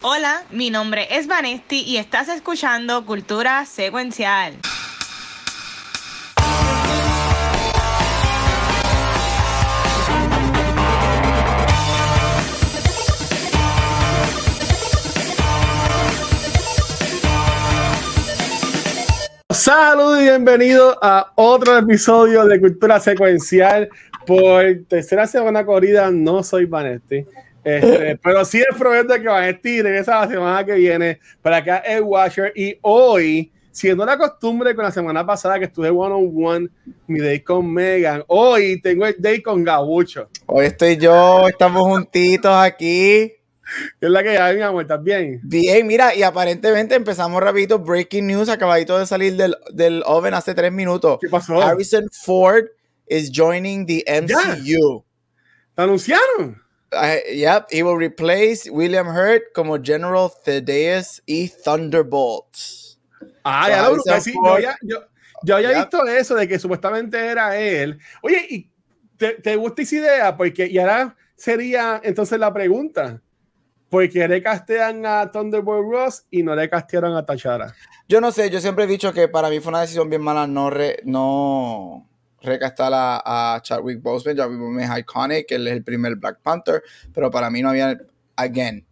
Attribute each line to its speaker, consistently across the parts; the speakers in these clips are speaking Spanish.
Speaker 1: Hola, mi nombre es Vanesti y estás escuchando Cultura Secuencial.
Speaker 2: Saludos y bienvenidos a otro episodio de Cultura Secuencial. Por tercera semana corrida, no soy Vanesti. Este, pero sí es probable que Vanesti regresa la semana que viene para acá el Watcher. Y hoy, siendo la costumbre con la semana pasada que estuve one on one, mi day con Megan, hoy tengo el day con Gabucho.
Speaker 3: Hoy estoy yo, estamos juntitos aquí.
Speaker 2: ¿Qué es la que hay, mi amor? ¿Estás bien?
Speaker 3: Bien, mira, y aparentemente empezamos rapidito. Breaking news, acabadito de salir del, del oven hace tres minutos.
Speaker 2: ¿Qué pasó?
Speaker 3: Harrison Ford is joining the MCU.
Speaker 2: ¿Te anunciaron?
Speaker 3: Yep, he will replace William Hurt como General Thaddeus E. Thunderbolt.
Speaker 2: Ah, ya lo sí, yo, ya- yo- yo había
Speaker 3: Yep.
Speaker 2: visto eso de que supuestamente era él. Oye, ¿y te, te gusta esa idea? Porque, y ahora sería entonces la pregunta. ¿Por qué le castean a Thunderbolt Ross y no le castearon a Tachara?
Speaker 3: Yo no sé, yo siempre he dicho que para mí fue una decisión bien mala no, re- no recastar a, a Chadwick Boseman. Chadwick Boseman es iconic, él es el primer Black Panther, pero para mí no había, again,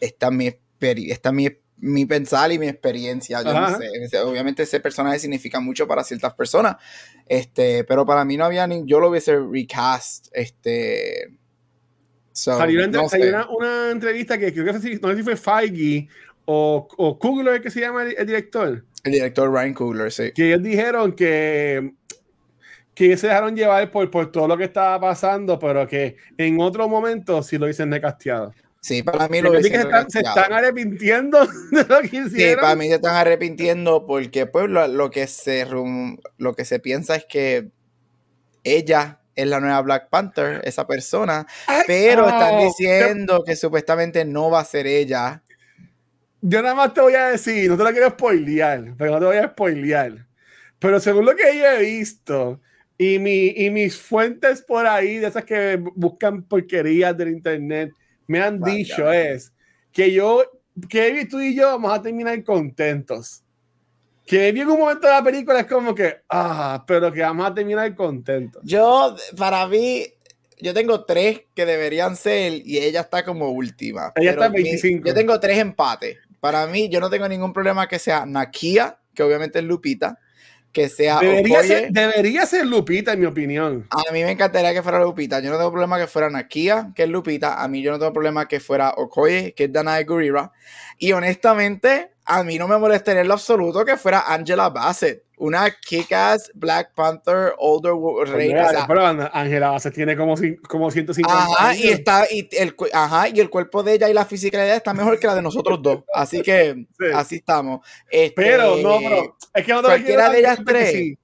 Speaker 3: esta es mi, experi- esta es mi, mi pensar y mi experiencia. Yo no sé, obviamente ese personaje significa mucho para ciertas personas, este, pero para mí no había ni, yo lo hubiese recast, este... so,
Speaker 2: Salió, una,
Speaker 3: no
Speaker 2: salió una, una entrevista que creo que no sé si- no sé si fue Feige o, o Kugler, que se llama el, el director,
Speaker 3: El director Ryan Coogler, sí.
Speaker 2: que ellos dijeron que, que se dejaron llevar por, por todo lo que estaba pasando, pero que en otro momento sí lo dicen de casteado.
Speaker 3: Sí, para mí lo
Speaker 2: Lo que, se, están, se
Speaker 3: recasteado.
Speaker 2: están arrepintiendo de lo que
Speaker 3: Sí,
Speaker 2: hicieron.
Speaker 3: para mí se están arrepintiendo porque pues lo, lo que se rum- lo que se piensa es que ella es la nueva Black Panther, esa persona,
Speaker 2: Ay,
Speaker 3: pero
Speaker 2: oh,
Speaker 3: están diciendo que supuestamente no va a ser ella.
Speaker 2: Yo nada más te voy a decir, no te lo quiero spoilear, pero no te voy a spoilear. Pero según lo que yo he visto y, mi, y mis fuentes por ahí, de esas que buscan porquerías del internet, me han
Speaker 3: Vaya.
Speaker 2: dicho es que yo, que tú y yo vamos a terminar contentos. Que en un momento de la película es como que, ah, pero que vamos a terminar contentos.
Speaker 3: Yo, para mí, yo tengo tres que deberían ser y ella está como última.
Speaker 2: Ella está en
Speaker 3: mi-
Speaker 2: 25.
Speaker 3: yo tengo tres empates. Para mí, yo no tengo ningún problema que sea Nakia, que obviamente es Lupita, que sea
Speaker 2: Debería
Speaker 3: Okoye.
Speaker 2: ser, debería ser Lupita, en mi opinión.
Speaker 3: A mí me encantaría que fuera Lupita. Yo no tengo problema que fuera Nakia, que es Lupita. A mí yo no tengo problema que fuera Okoye, que es Danae Gurira. Y honestamente, a mí no me molestaría en lo absoluto que fuera Angela Bassett. Una kick-ass Black Panther older reina. o sea,
Speaker 2: Pero Ángela Bassett tiene como, como 150
Speaker 3: Ajá,
Speaker 2: años.
Speaker 3: y está, y el, ajá, y el cuerpo de ella y la fisicalidad está mejor que la de nosotros dos. Así que
Speaker 2: Sí.
Speaker 3: así estamos. Este,
Speaker 2: Pero no, pero es que no te
Speaker 3: cualquiera de ellas tres,
Speaker 2: Si,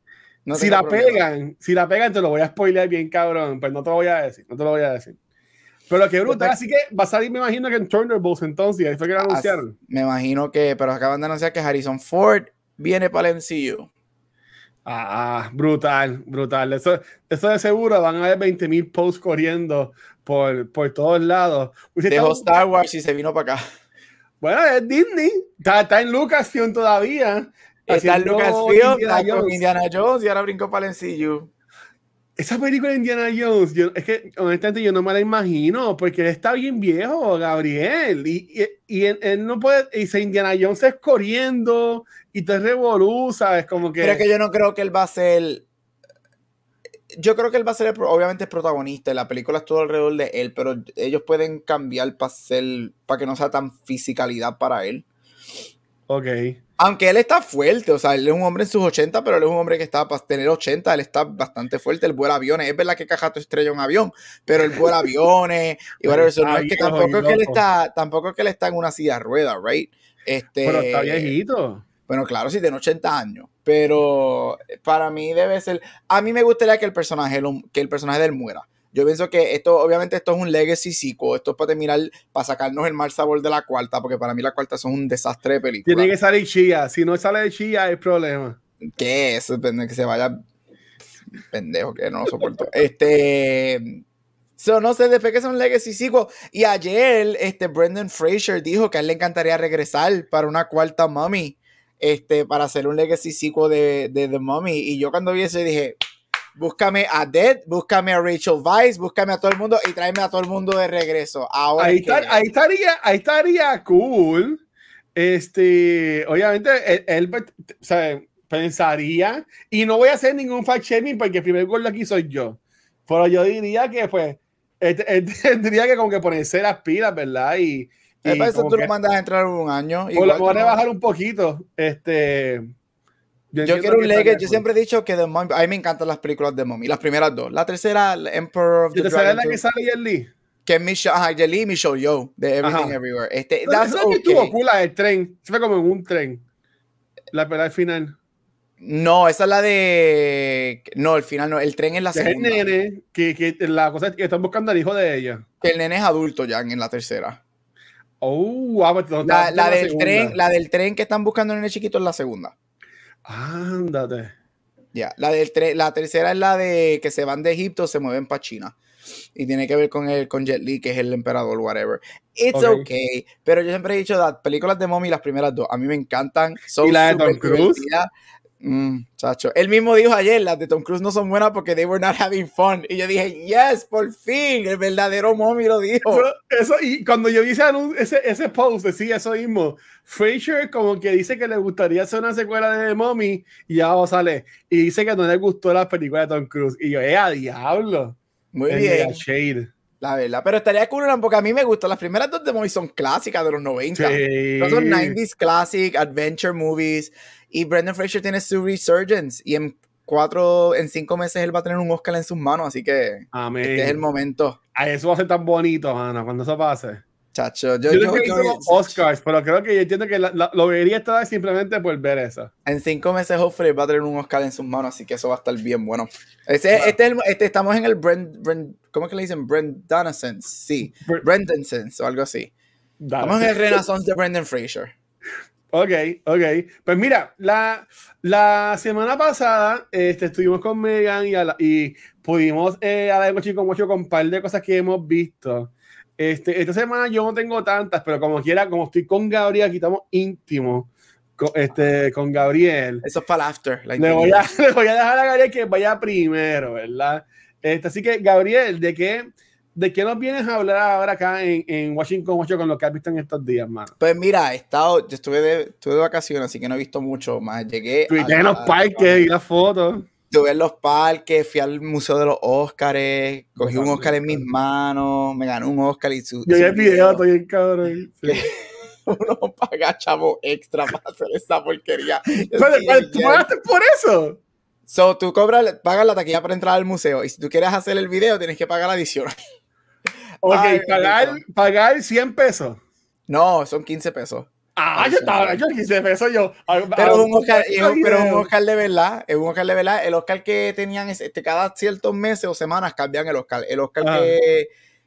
Speaker 3: no
Speaker 2: si
Speaker 3: tengo
Speaker 2: la
Speaker 3: problema.
Speaker 2: pegan, si la pegan, te lo voy a spoilear bien, cabrón. Pues no te lo voy a decir, no te lo voy a decir. Pero qué brutal, así que va a salir, me imagino que en Thunderbolts entonces, ahí fue que lo anunciaron.
Speaker 3: Me imagino que, pero acaban de anunciar que Harrison Ford viene para el MCU.
Speaker 2: Ah, brutal, brutal. Eso, eso de seguro van a haber 20 mil posts corriendo por, por todos lados.
Speaker 3: Dejó Star Wars y se vino para acá.
Speaker 2: Bueno, es Disney, está, está en Lucasfilm todavía.
Speaker 3: Está en Lucasfilm,
Speaker 2: Indiana.
Speaker 3: Indiana Jones y ahora brincó para el MCU.
Speaker 2: Esa película de Indiana Jones, yo- es que honestamente yo no me la imagino, porque él está bien viejo, Gabriel, y, y, y él, no puede, y dice Indiana Jones es corriendo y te revoluza, es como que...
Speaker 3: Pero que yo no creo que él va a ser. Yo creo que él va a ser, el obviamente, es protagonista. La película es todo alrededor de él, pero ellos pueden cambiar para ser. para que no sea tan fisicalidad para él.
Speaker 2: Ok.
Speaker 3: Aunque él está fuerte, o sea, él es un hombre en sus 80, pero él es un hombre que está para tener 80, él está bastante fuerte, él vuela aviones. Es verdad que Cajato estrella un avión, pero él vuela aviones y whatever. So, no
Speaker 2: Está
Speaker 3: es que tampoco es que él está, tampoco es que él está en una silla de ruedas, right? Este,
Speaker 2: Pero está viejito.
Speaker 3: Bueno, claro, sí, tiene 80 años. Pero para mí debe ser. A mí me gustaría que el personaje, que el personaje de él muera. Yo pienso que esto, obviamente, esto es un legacy sequel. Esto es para terminar, para sacarnos el mal sabor de la cuarta, porque para mí la cuarta son un desastre de película.
Speaker 2: Tiene que salir Chia. Si no sale de Chia, hay problema.
Speaker 3: ¿Qué es? Que se vaya pendejo, que no lo soporto. Este. So, no sé, después que es un Legacy sequel. Y ayer, este, Brendan Fraser dijo que a él le encantaría regresar para una cuarta Mummy, este, para hacer un Legacy sequel de, de The Mummy. Y yo cuando vi eso dije, búscame a Dead, búscame a Rachel Weisz, búscame a todo el mundo y tráeme a todo el mundo de regreso. Ahora
Speaker 2: ahí, está- ahí estaría, ahí estaría cool. Este, obviamente, él, él, o sea, pensaría, y no voy a hacer ningún fact shaming porque el primer gol aquí soy yo. Pero yo diría que, pues, él, él tendría que como que ponerse las pilas, ¿verdad? Y, y
Speaker 3: eso tú
Speaker 2: que-
Speaker 3: lo mandas a entrar un año.
Speaker 2: o lo a
Speaker 3: no-
Speaker 2: bajar un poquito. Este,
Speaker 3: Yo quiero un
Speaker 2: que
Speaker 3: Legacy. Yo siempre he dicho que The Mummy. A mí me encantan las películas de Mummy. Las primeras dos. La tercera, Emperor of
Speaker 2: ¿Y
Speaker 3: the
Speaker 2: sabes
Speaker 3: Dragon.
Speaker 2: la que
Speaker 3: Two,
Speaker 2: sale Jet Li?
Speaker 3: Que es Michelle, ajá, Jet y Michelle Yeoh de Everything
Speaker 2: Ajá.
Speaker 3: Everywhere. Este, that's
Speaker 2: esa que estuvo
Speaker 3: okay.
Speaker 2: cool, la del tren. Se fue como en un tren. La pelea al final.
Speaker 3: No, esa es la de. No, el final no. El tren es la
Speaker 2: Que es el
Speaker 3: segunda.
Speaker 2: nene, que, que la cosa es que están buscando al hijo de ella.
Speaker 3: Que el nene es adulto ya en la tercera.
Speaker 2: Oh, no,
Speaker 3: La, la
Speaker 2: en
Speaker 3: del
Speaker 2: segunda.
Speaker 3: tren, la del tren que están buscando al nene chiquito es la segunda.
Speaker 2: Ándate.
Speaker 3: Ya, la del la tercera es la de que se van de Egipto, se mueven para China. Y tiene que ver con el con Jet Li, que es el emperador, whatever. It's
Speaker 2: Ok.
Speaker 3: okay. Pero yo siempre he dicho, las películas de Mommy, las primeras dos, a mí me encantan. Son
Speaker 2: ¿Y la de Tom Cruise?
Speaker 3: Mm, chacho. Él mismo dijo ayer, las de Tom Cruise no son buenas porque they were not having fun. Y yo dije, yes, por fin, el verdadero Mommy lo dijo.
Speaker 2: Eso, eso- y cuando yo vi ese, ese, ese post, decía eso mismo. Fraser como que dice que le gustaría hacer una secuela de The Mommy y ya va, sale. Y dice que no le gustó la película de Tom Cruise. Y yo, ¡eh, a diablo!
Speaker 3: Muy bien,
Speaker 2: shade.
Speaker 3: La verdad. Pero estaría cool porque a mí me gustan. Las primeras dos de Mommy son clásicas de los 90.
Speaker 2: Sí.
Speaker 3: No son 90s classic, adventure movies. Y Brendan Fraser tiene su resurgence. Y en cuatro, en cinco meses él va a tener un Oscar en sus manos. Así que
Speaker 2: Amén.
Speaker 3: este es el momento.
Speaker 2: Ay, eso va a ser tan bonito, Ana, cuando eso pase.
Speaker 3: Chacho,
Speaker 2: Yo,
Speaker 3: yo,
Speaker 2: creo
Speaker 3: yo-
Speaker 2: que
Speaker 3: yo-
Speaker 2: Oscars, pero creo que yo entiendo que la- la- lo vería esta vez simplemente por ver eso.
Speaker 3: en cinco meses Humphrey va a tener un Oscar en sus manos. Así que eso va a estar bien bueno. Ese,
Speaker 2: Wow.
Speaker 3: este este- estamos en el Brent, Brent- ¿cómo es que le dicen? Brendan Sense. Sí,
Speaker 2: Bre-
Speaker 3: Brendan Sense o algo así. Estamos en el Renaissance de Brendan Fraser.
Speaker 2: Ok, ok. Pues mira, la, la semana pasada este, estuvimos con Megan y, la- y pudimos eh, hablar con mucho con un par de cosas que hemos visto. Este, esta semana yo no tengo tantas, pero como quiera, como estoy con Gabriel, aquí estamos íntimos con, este, con Gabriel.
Speaker 3: Eso es para after.
Speaker 2: Le voy, a, le voy a dejar a Gabriel que vaya primero, ¿verdad? Este, así que, Gabriel, ¿de qué, ¿de qué nos vienes a hablar ahora acá en, en Washington mucho con lo que has visto en estos días, mano?
Speaker 3: Pues mira, he estado, yo estuve de, estuve de vacaciones, así que no he visto mucho más. Llegué.
Speaker 2: Estuviste
Speaker 3: a-
Speaker 2: en los parques y las fotos.
Speaker 3: Estuve en los parques, fui al Museo de los Óscares, cogí un Óscar en mis manos, me gané un Óscar y su.
Speaker 2: Yo vi el video, estoy bien cabrón. Sí.
Speaker 3: Uno paga chavo extra para hacer esa porquería. Yo
Speaker 2: Pero,
Speaker 3: sí,
Speaker 2: ¿Tú pagaste por eso?
Speaker 3: So, tú cobras, pagas la taquilla para entrar al museo y si tú quieres hacer el video tienes que pagar adicional.
Speaker 2: Ok,
Speaker 3: Ay,
Speaker 2: pagar, pagar 100 pesos.
Speaker 3: No, son 15 pesos.
Speaker 2: Ah, yo estaba, yo 15 pesos yo. ah,
Speaker 3: Pero
Speaker 2: ah,
Speaker 3: es un Oscar, es un- pero un. Oscar de verdad, es un Oscar de verdad. El Oscar que tenían es- este, cada ciertos meses o semanas cambian el Oscar. El Oscar
Speaker 2: Ajá.
Speaker 3: que,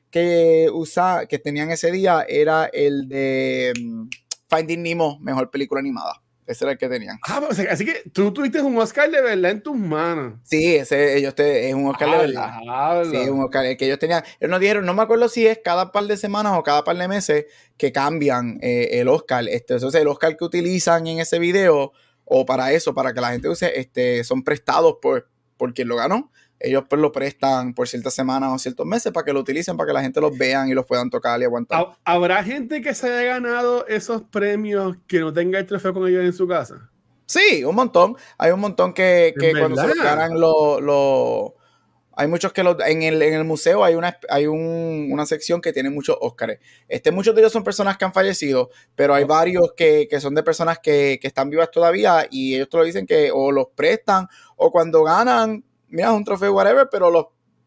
Speaker 3: que usa, que tenían ese día era el de mm, Finding Nemo, mejor película animada. Ese era el que tenían.
Speaker 2: Ah, o sea, así que tú tuviste un Oscar de verdad en tus manos.
Speaker 3: Sí, ese ellos te, es un Oscar de
Speaker 2: Ah,
Speaker 3: verdad. Sí, es un Oscar el que ellos tenían. Ellos nos dijeron, no me acuerdo si es cada par de semanas o cada par de meses que cambian eh, el Oscar. Este, entonces, el Oscar que utilizan en ese video, o para eso, para que la gente use, este, son prestados por, por quien lo ganó. Ellos pues lo prestan por ciertas semanas o ciertos meses para que lo utilicen, para que la gente los vean y los puedan tocar y aguantar.
Speaker 2: ¿Ha- ¿Habrá gente que se haya ganado esos premios que no tenga el trofeo con ellos en su casa?
Speaker 3: Sí, un montón. Hay un montón que, que
Speaker 2: ¿En
Speaker 3: cuando se los ganan lo, lo- Hay muchos que los, en, el, en el museo hay una, hay un- una sección que tiene muchos Óscares. Este, muchos de ellos son personas que han fallecido, pero hay varios que, que son de personas que, que están vivas todavía y ellos te lo dicen que o los prestan o cuando ganan, mira, es un trofeo, whatever, pero los,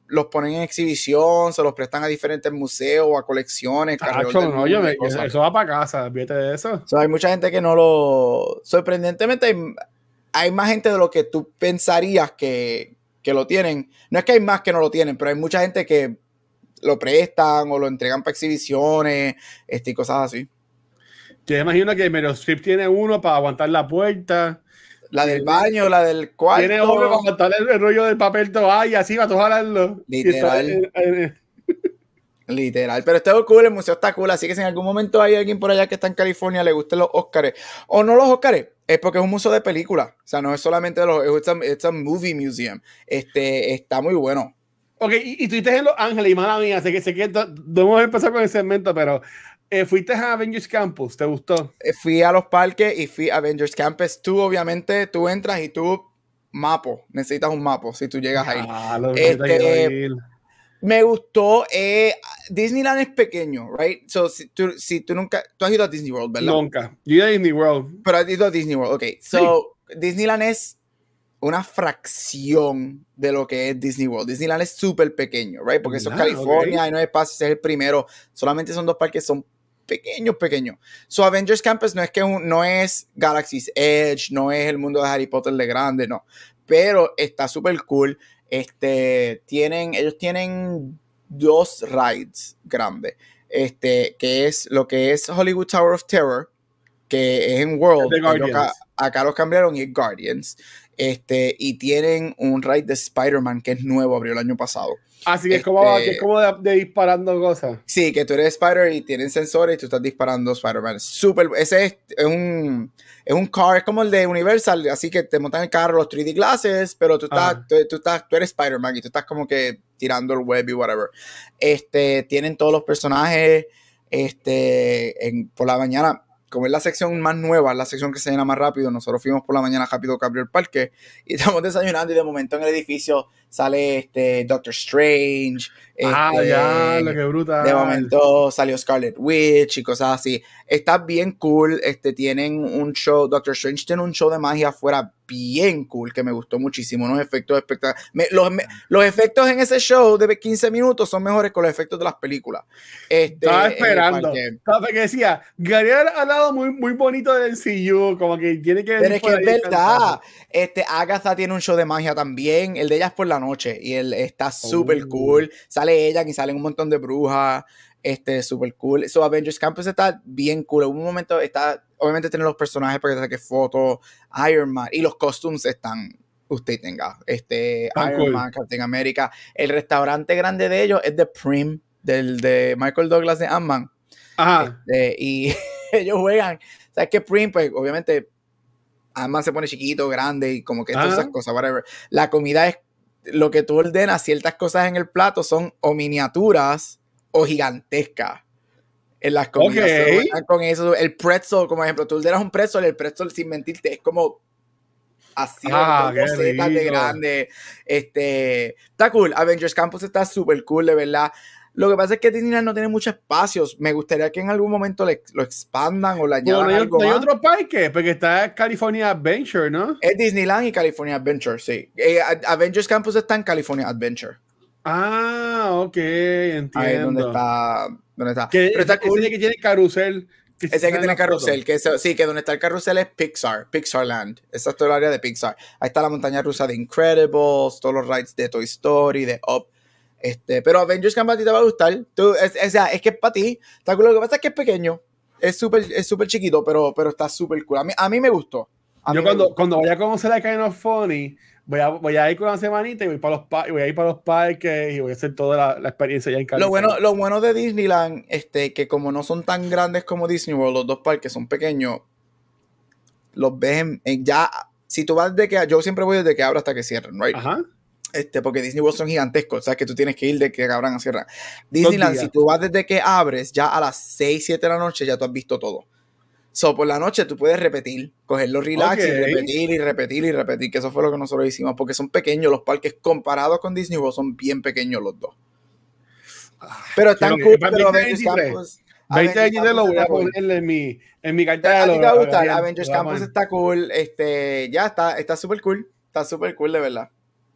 Speaker 3: los ponen en exhibición, se los prestan a diferentes museos o a colecciones. del
Speaker 2: no, yo me- eso va para casa, fíjate de eso.
Speaker 3: So, hay mucha gente que no lo. Sorprendentemente, hay, hay más gente de lo que tú pensarías que, que lo tienen. No es que hay más que no lo tienen, pero hay mucha gente que lo prestan o lo entregan para exhibiciones este, y cosas así.
Speaker 2: Yo imagino que Meryl Streep tiene uno para aguantar la puerta.
Speaker 3: La del baño, la del cuarto.
Speaker 2: Tiene otro para aguantar el, el rollo del papel toalla, así va a jalarlo.
Speaker 3: Literal. Literal, pero está cool, el museo está cool, así que si en algún momento hay alguien por allá que está en California, le gusten los Oscars, o no los Oscars, es porque es un museo de películas, o sea, no es solamente los, es un movie museum, este, está muy bueno.
Speaker 2: Ok, y, y tú en Los Ángeles, y mala mía, sé que, sé que debemos empezar con el segmento, pero eh, ¿fuiste a Avengers Campus? ¿Te gustó?
Speaker 3: Eh, fui a los parques y fui a Avengers Campus, tú obviamente, tú entras y tú, mapo, necesitas un mapo si tú llegas ahí. Ah, lo este, me gustó. Eh, Disneyland es pequeño, right? So, si tú, si tú nunca. Tú has ido a Disney World, ¿verdad?
Speaker 2: Nunca. Yo he ido a Disney World.
Speaker 3: Pero has ido a Disney World, ok. So, Disneyland es una fracción de lo que es Disney World. Disneyland es súper pequeño, right? Porque eso es California y no hay espacio, es el primero. Solamente son dos parques, son pequeños, pequeños. So, Avengers Campus no es que no es Galaxy's Edge, no es el mundo de Harry Potter de grande, no. Pero está súper cool. Este, tienen, ellos tienen dos rides grandes. Este, que es lo que es Hollywood Tower of Terror, que es en World. Acá, acá, los cambiaron y es Guardians. Este, y tienen un ride de Spider-Man que es nuevo, abrió el año pasado.
Speaker 2: Así que es como, este, como de, disparando cosas.
Speaker 3: Sí, que tú eres Spider y tienen sensores y tú estás disparando Spider-Man. Súper, ese es, un, es un car, es como el de Universal, así que te montan el carro, los 3D glasses, pero tú estás, tú, estás, tú eres Spider-Man y tú estás como que tirando el web y whatever. Este, tienen todos los personajes, este, en, por la mañana como es la sección más nueva, la sección que se llena más rápido, nosotros fuimos por la mañana rápido que abrió el parque y estamos desayunando y de momento en el edificio sale este Doctor Strange.
Speaker 2: Ah,
Speaker 3: este,
Speaker 2: ya, lo que brutal.
Speaker 3: De momento salió Scarlet Witch y cosas así. Está bien cool. Este, tienen un show, Doctor Strange tiene un show de magia afuera bien cool que me gustó muchísimo. Unos efectos espectaculares. Los, los, efectos en ese show de 15 minutos son mejores que los efectos de las películas. Este,
Speaker 2: Estaba esperando. Estaba que decía, Gary ha hablado muy, muy bonito del CU, como que tiene que.
Speaker 3: Pero es que es verdad. Este, Agatha tiene un show de magia también. El de ella es por la noche y él está súper oh. cool. Sale ella y salen un montón de brujas. Este, súper cool. So, Avengers Campus está bien cool. En un momento está, obviamente, tiene los personajes para que saque fotos. Iron Man y los costumes están. Usted tenga. Este, Iron Man, Captain America. El restaurante grande de ellos es The Prim, del de Michael Douglas de Ant-Man. Este, y ellos juegan. ¿Sabes qué? Prim, pues, obviamente, Ant-Man se pone chiquito, grande y como que todas esas cosas, whatever. La comida es lo que tú ordenas, ciertas cosas en el plato son o miniaturas o gigantescas en las comidas. Con eso, el pretzel, como ejemplo, tú ordenas un pretzel, el pretzel sin mentirte es como así, ah, de grande. Este, está cool. Avengers Campus está súper cool, de verdad. Lo que pasa es que Disneyland no tiene muchos espacios. Me gustaría que en algún momento lo expandan o le añadan no, algo
Speaker 2: hay otro parque, porque está California Adventure, ¿no?
Speaker 3: Es Disneyland y California Adventure, sí. Eh, Avengers Campus está en California Adventure.
Speaker 2: Ah, ok, entiendo.
Speaker 3: Ahí es donde está. Donde está.
Speaker 2: Que, Pero está que tiene carrusel.
Speaker 3: ese que tiene carrusel, que sí, que donde está el carrusel es Pixar, Pixar Land. Esa es toda el área de Pixar. Ahí está la montaña rusa de Incredibles, todos los rides de Toy Story, de Up. Este, pero Avengers a ti te va a gustar. Tú, es, sea, es que es para ti. Está cool. Lo que pasa es que es pequeño. Es súper es super chiquito, pero, pero está súper cool. A mí, a mí me gustó.
Speaker 2: Yo cuando, cuando voy a conocer a Kind of Funny, voy a, voy a ir con una semanita y voy, para los voy a ir para los parques y voy a hacer toda la, la experiencia ya en
Speaker 3: California. Lo bueno, lo bueno de Disneyland, este, que como no son tan grandes como Disney World, los dos parques son pequeños, los ves en, ya, si tú vas de que, yo siempre voy desde que abro hasta que cierren, right? Ajá. Este, porque Disney World son gigantescos, o sea que tú tienes que ir de que abran a cierran. Disneyland, si tú vas desde que abres, ya a las 6, 7 de la noche ya tú has visto todo. So, por la noche tú puedes repetir, cogerlo relax y repetir y repetir y repetir, que eso fue lo que nosotros hicimos, porque son pequeños los parques comparados con Disney World, son bien pequeños los dos. Ah, pero están cool, pero
Speaker 2: Avengers Campus. 20 años lo voy a ponerle en mi, en mi cartera.
Speaker 3: A ti te va a gustar, Avengers Campus está cool, este, ya está, está súper cool, está súper cool de verdad.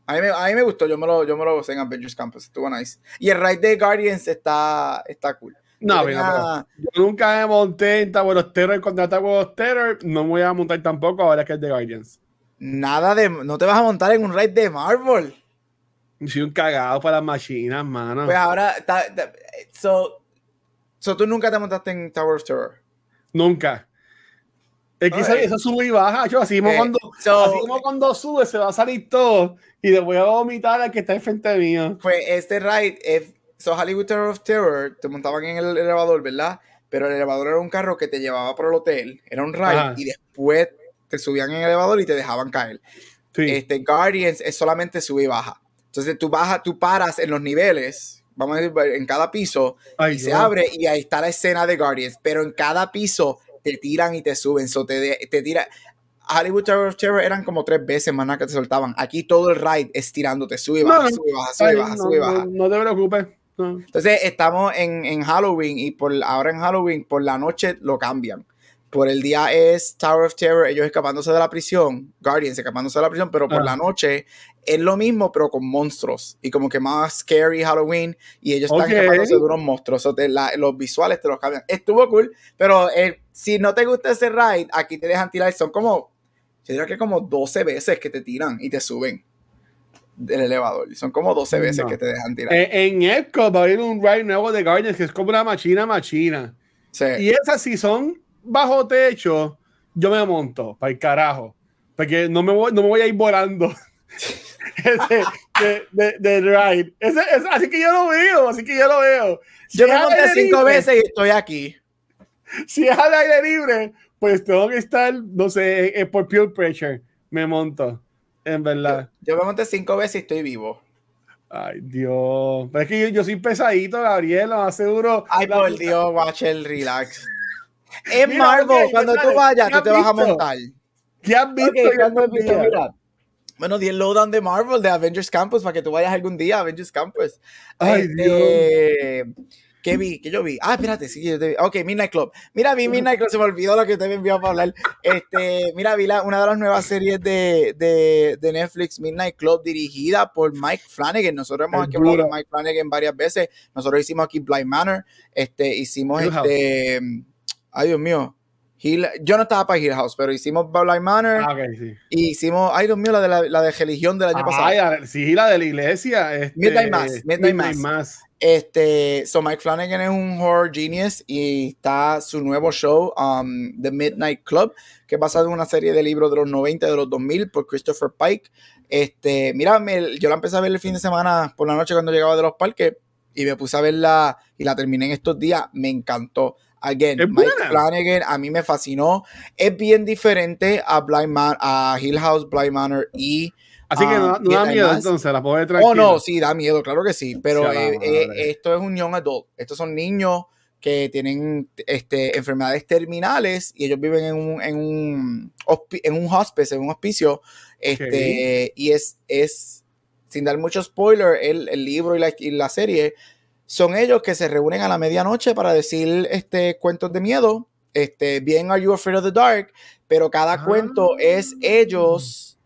Speaker 3: A mí, me, a mí me gustó, yo me lo, yo me lo gocé en Avengers Campus, estuvo nice. Y el ride de Guardians está, está cool.
Speaker 2: No, mira, yo nunca me monté en Tower Terror contra Tower Terror, no me voy a montar tampoco ahora que es de Guardians.
Speaker 3: Nada de, no te vas a montar en un ride de Marvel.
Speaker 2: Soy un cagado para las máquinas, mano.
Speaker 3: Pues ahora, so, so, tú nunca te montaste en Tower of Terror.
Speaker 2: Nunca. Es que eso sube y baja, yo, así, como eh, cuando, así como cuando sube se va a salir todo y le voy a vomitar al que está enfrente mío.
Speaker 3: Pues este ride es so Hollywood Tower of Terror, te montaban en el elevador, ¿verdad? Pero el elevador era un carro que te llevaba por el hotel, era un ride,
Speaker 2: Ajá.
Speaker 3: y después te subían en el elevador y te dejaban caer.
Speaker 2: Sí.
Speaker 3: Este, Guardians es solamente sube y baja. Entonces tú bajas, tú paras en los niveles, vamos a decir, en cada piso,
Speaker 2: Ay,
Speaker 3: y se
Speaker 2: Dios.
Speaker 3: abre y ahí está la escena de Guardians, pero en cada piso te tiran y te suben, so te, te tira. Hollywood Tower of Terror eran como tres veces más nada que te soltaban. Aquí todo el ride es tirándote, sube
Speaker 2: No,
Speaker 3: baja,
Speaker 2: no.
Speaker 3: sube baja, sube baja,
Speaker 2: no,
Speaker 3: sube y baja.
Speaker 2: no, no te preocupes. no.
Speaker 3: Entonces estamos en, en Halloween y por ahora en Halloween por la noche lo cambian. Por el día es Tower of Terror, ellos escapándose de la prisión, Guardians escapándose de la prisión, pero por
Speaker 2: Ah.
Speaker 3: la noche es lo mismo, pero con monstruos. Y como que más scary Halloween. Y ellos están escapándose de unos monstruos. Te- la- los visuales te los cambian. Estuvo cool, pero eh, si no te gusta ese ride, aquí te dejan tirar. Son como, yo diría que como 12 veces que te tiran y te suben del elevador. Son como 12 veces
Speaker 2: No.
Speaker 3: que te dejan tirar.
Speaker 2: En, en Epcot va a haber un ride nuevo de Guardians que es como una machina machina.
Speaker 3: Sí.
Speaker 2: Y esas si son bajo techo, yo me monto para el carajo. Porque no me voy, no me voy a ir volando. Ese, de, de, de ride. Ese- ese- así que yo lo veo, así que yo lo veo.
Speaker 3: Yo me monté cinco veces y estoy aquí.
Speaker 2: Si es al aire libre, pues tengo que estar, no sé, eh, por peer pressure. Me monto. En verdad.
Speaker 3: Yo me monté cinco veces y estoy vivo.
Speaker 2: Ay, Dios. Pero es que yo, yo soy pesadito, Gabriel, lo más seguro.
Speaker 3: Ay,
Speaker 2: La-
Speaker 3: por Dios, watch el relax. Es
Speaker 2: Mira,
Speaker 3: Marvel, cuando tú vayas,
Speaker 2: ¿qué
Speaker 3: tú te vas a montar.
Speaker 2: ¿Qué has visto?
Speaker 3: Ok,
Speaker 2: en
Speaker 3: ¿cuándo has
Speaker 2: estos
Speaker 3: visto? Mira. Bueno, di el lowdown de Marvel, de Avengers Campus, para que tú vayas algún día a Avengers Campus.
Speaker 2: Ay,
Speaker 3: Este, ¿Qué vi? ¿Qué yo vi? Ah, espérate, sí, yo te vi. Ok, Midnight Club. Mira, vi Midnight Club, se me olvidó lo que te me envió para hablar. Este, mira, vi la- una de las nuevas series de, de, de Netflix, Midnight Club, dirigida por Mike Flanagan. Nosotros hemos aquí hablado de. Mike Flanagan varias veces. Nosotros hicimos aquí Blind Manor. Este, hicimos este. Ay, Dios mío. Hill- yo no estaba para Hill House, pero hicimos Blind Manor.
Speaker 2: Ah, ok, sí.
Speaker 3: Y hicimos, ay Dios mío, la de la, la de religión del año pasado.
Speaker 2: Ay, a- sí, la de la iglesia. Este,
Speaker 3: Midnight Mass, Midnight Mass. Este, so Mike Flanagan es un horror genius y está su nuevo show, um, The Midnight Club, que es basado en una serie de libros de los 90 y de los 2000 por Christopher Pike. Este, mira, me- yo la empecé a ver el fin de semana por la noche cuando llegaba de los parques y me puse a verla y la terminé en estos días. Me encantó. Again, Mike. Flanagan a mí me fascinó. Es bien diferente a Blind Man, a Hill House, Blind Manor y
Speaker 2: Así que no,
Speaker 3: Ah,
Speaker 2: no da miedo
Speaker 3: Mass.
Speaker 2: entonces, la ver tranquila.
Speaker 3: Oh, no, sí, da miedo, claro que sí. Pero
Speaker 2: Sí,
Speaker 3: eh, eh, esto es un young adult. Estos son niños que tienen este, enfermedades terminales y ellos viven en un, en un, en un hospice, en un hospicio. Este, Y es, es, sin dar mucho spoiler, el, el libro y la, y la serie, son ellos que se reúnen a la medianoche para decir este, cuentos de miedo. Este, bien Are You Afraid of the Dark, pero cada
Speaker 2: Ah.
Speaker 3: cuento es ellos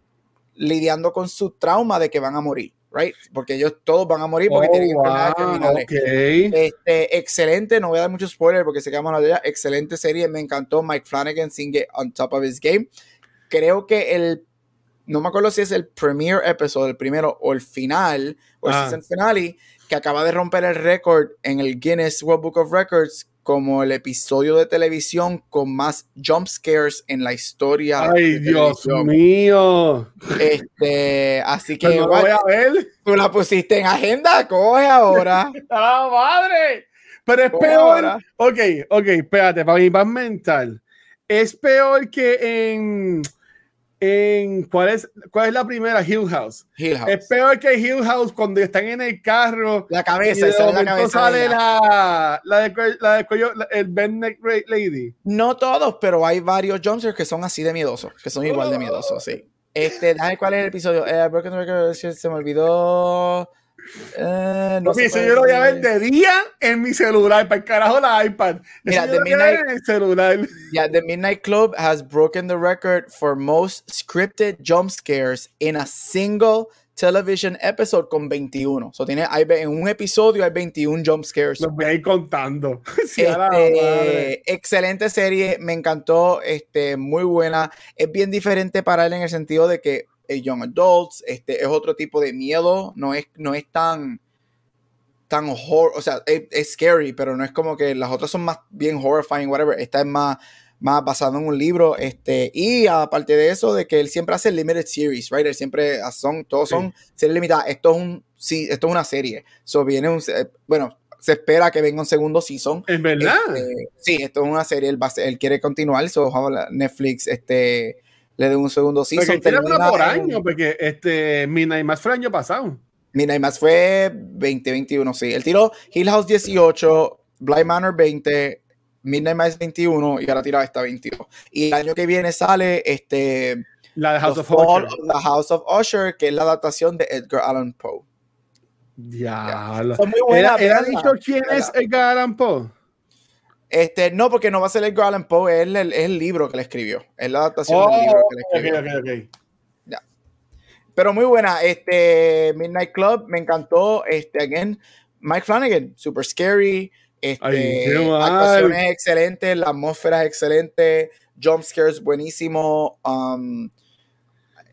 Speaker 3: lidiando con su trauma de que van a morir, right? Porque ellos todos van a morir porque
Speaker 2: Oh,
Speaker 3: tienen enfermedades
Speaker 2: wow,
Speaker 3: terminales. Este, excelente, no voy a dar mucho spoiler porque se quedamos de allá. Excelente serie, me encantó. Mike Flanagan sigue on top of his game. Creo que el, no me acuerdo si es el premier episode, el primero o el final, o el
Speaker 2: Ah.
Speaker 3: season finale, que acaba de romper el récord en el Guinness World Book of Records como el episodio de televisión con más jump scares en la historia.
Speaker 2: Ay, Dios
Speaker 3: televisión.
Speaker 2: mío.
Speaker 3: Este, así que
Speaker 2: no voy a ver.
Speaker 3: tú la pusiste en agenda, coge ahora.
Speaker 2: ¡A la madre! Pero es
Speaker 3: Coge
Speaker 2: peor.
Speaker 3: ahora.
Speaker 2: Ok, ok, espérate, para mi paz mental. Es peor que en. En ¿cuál, es, ¿Cuál es la primera? Hill House.
Speaker 3: Hill House.
Speaker 2: Es peor que Hill House cuando están en el carro.
Speaker 3: La
Speaker 2: Y
Speaker 3: cabeza, esa es la cabeza.
Speaker 2: sale la, la, de, la de cuello, la- el Lady.
Speaker 3: No todos, pero hay varios jumpscares que son así de miedosos, que son igual de miedosos, sí. Este, cuál es el episodio. Eh, se me olvidó. Eh, no
Speaker 2: yo lo voy a ver de día en mi celular, para el carajo la iPad.
Speaker 3: Mira, The Midnight-
Speaker 2: en el celular.
Speaker 3: Yeah, the Midnight Club has broken the record for most scripted jump scares in a single television episode con 21. So tiene, hay, en un episodio hay 21 jump scares.
Speaker 2: Los voy a ir contando. Sí.
Speaker 3: Este, excelente serie, me encantó, este, muy buena. Es bien diferente para él en el sentido de que Young Adults, este, es otro tipo de miedo, no es, no es tan, tan horror, o sea, es, es scary, pero no es como que las otras son más bien horrifying, whatever. Esta es más, más basado en un libro, este, y aparte de eso, de que él siempre hace limited series, right? Él siempre son, todos
Speaker 2: Sí.
Speaker 3: son series limitadas. Esto es un sí, esto es una serie. So viene un, eh, bueno, se espera que venga un segundo season.
Speaker 2: ¿Es verdad?
Speaker 3: Este, sí, esto es una serie, él, va él quiere continuar, so, Netflix este, le dé un segundo season.
Speaker 2: Porque
Speaker 3: termina
Speaker 2: por
Speaker 3: en-
Speaker 2: año, porque este Midnight Mass fue el año pasado.
Speaker 3: Midnight Mass fue 2021, sí. Él tiró Hill House 18, Blind Manor 20, Midnight Mass 21 y ahora tira esta 22. Y el año que viene sale este
Speaker 2: La de House
Speaker 3: The
Speaker 2: of
Speaker 3: Fall
Speaker 2: Usher.
Speaker 3: of the House of Usher, que es la adaptación de Edgar Allan Poe.
Speaker 2: Diablo.
Speaker 3: Son muy
Speaker 2: ¿Él,
Speaker 3: buenas.
Speaker 2: él ha
Speaker 3: véanla.
Speaker 2: dicho quién es Edgar Allan Poe?
Speaker 3: Este, no, porque no va a ser Edgar Allan Poe, es el, es el libro que le escribió. Es la adaptación
Speaker 2: Oh,
Speaker 3: del libro que le. Pero muy buena. Este, Midnight Club, me encantó. Este, again, Mike Flanagan, super scary. Este,
Speaker 2: Ay,
Speaker 3: actuaciones excelentes, la atmósfera es excelente, jump scares buenísimo. um,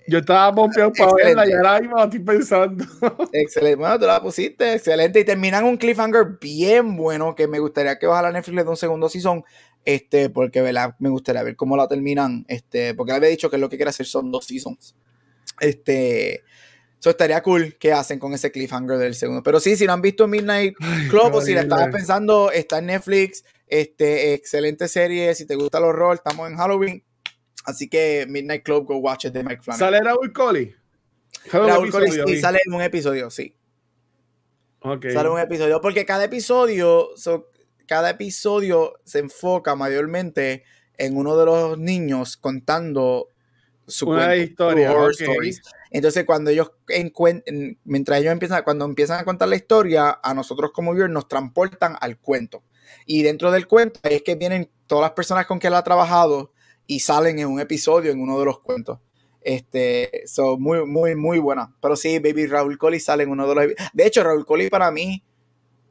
Speaker 2: Yo estaba pompeado para verla y ahora mismo estoy pensando.
Speaker 3: excelente. Bueno, tú la pusiste, excelente. Y terminan un cliffhanger bien bueno que me gustaría que ojalá Netflix dé un segundo season. Este, porque ¿verdad? me gustaría ver cómo la terminan. Este, porque había dicho que lo que quiere hacer son dos seasons. Este, eso estaría cool que hacen con ese cliffhanger del segundo. Pero sí, si no han visto Midnight Club o si la estabas pensando, está en Netflix. Este, excelente serie. Si te gusta el horror, estamos en Halloween. Así que Midnight Club, go watch it de Mike Flanagan.
Speaker 2: ¿Sale Raúl Coley?
Speaker 3: Raúl
Speaker 2: episodio,
Speaker 3: sí, sale en un episodio, sí.
Speaker 2: Ok.
Speaker 3: Sale un episodio. Porque cada episodio, so, cada episodio se enfoca mayormente en uno de los niños contando su
Speaker 2: Una historia,
Speaker 3: su horror
Speaker 2: ok.
Speaker 3: stories. Entonces, cuando ellos encuen- en- mientras ellos empiezan, cuando empiezan a contar la historia, a nosotros como viewers nos transportan al cuento. Y dentro del cuento es que vienen todas las personas con que él ha trabajado y salen en un episodio en uno de los cuentos. Este, so, muy, muy, muy buena. Pero sí, Baby Raúl Coley sale en uno de los. De hecho, Raúl Coley para mí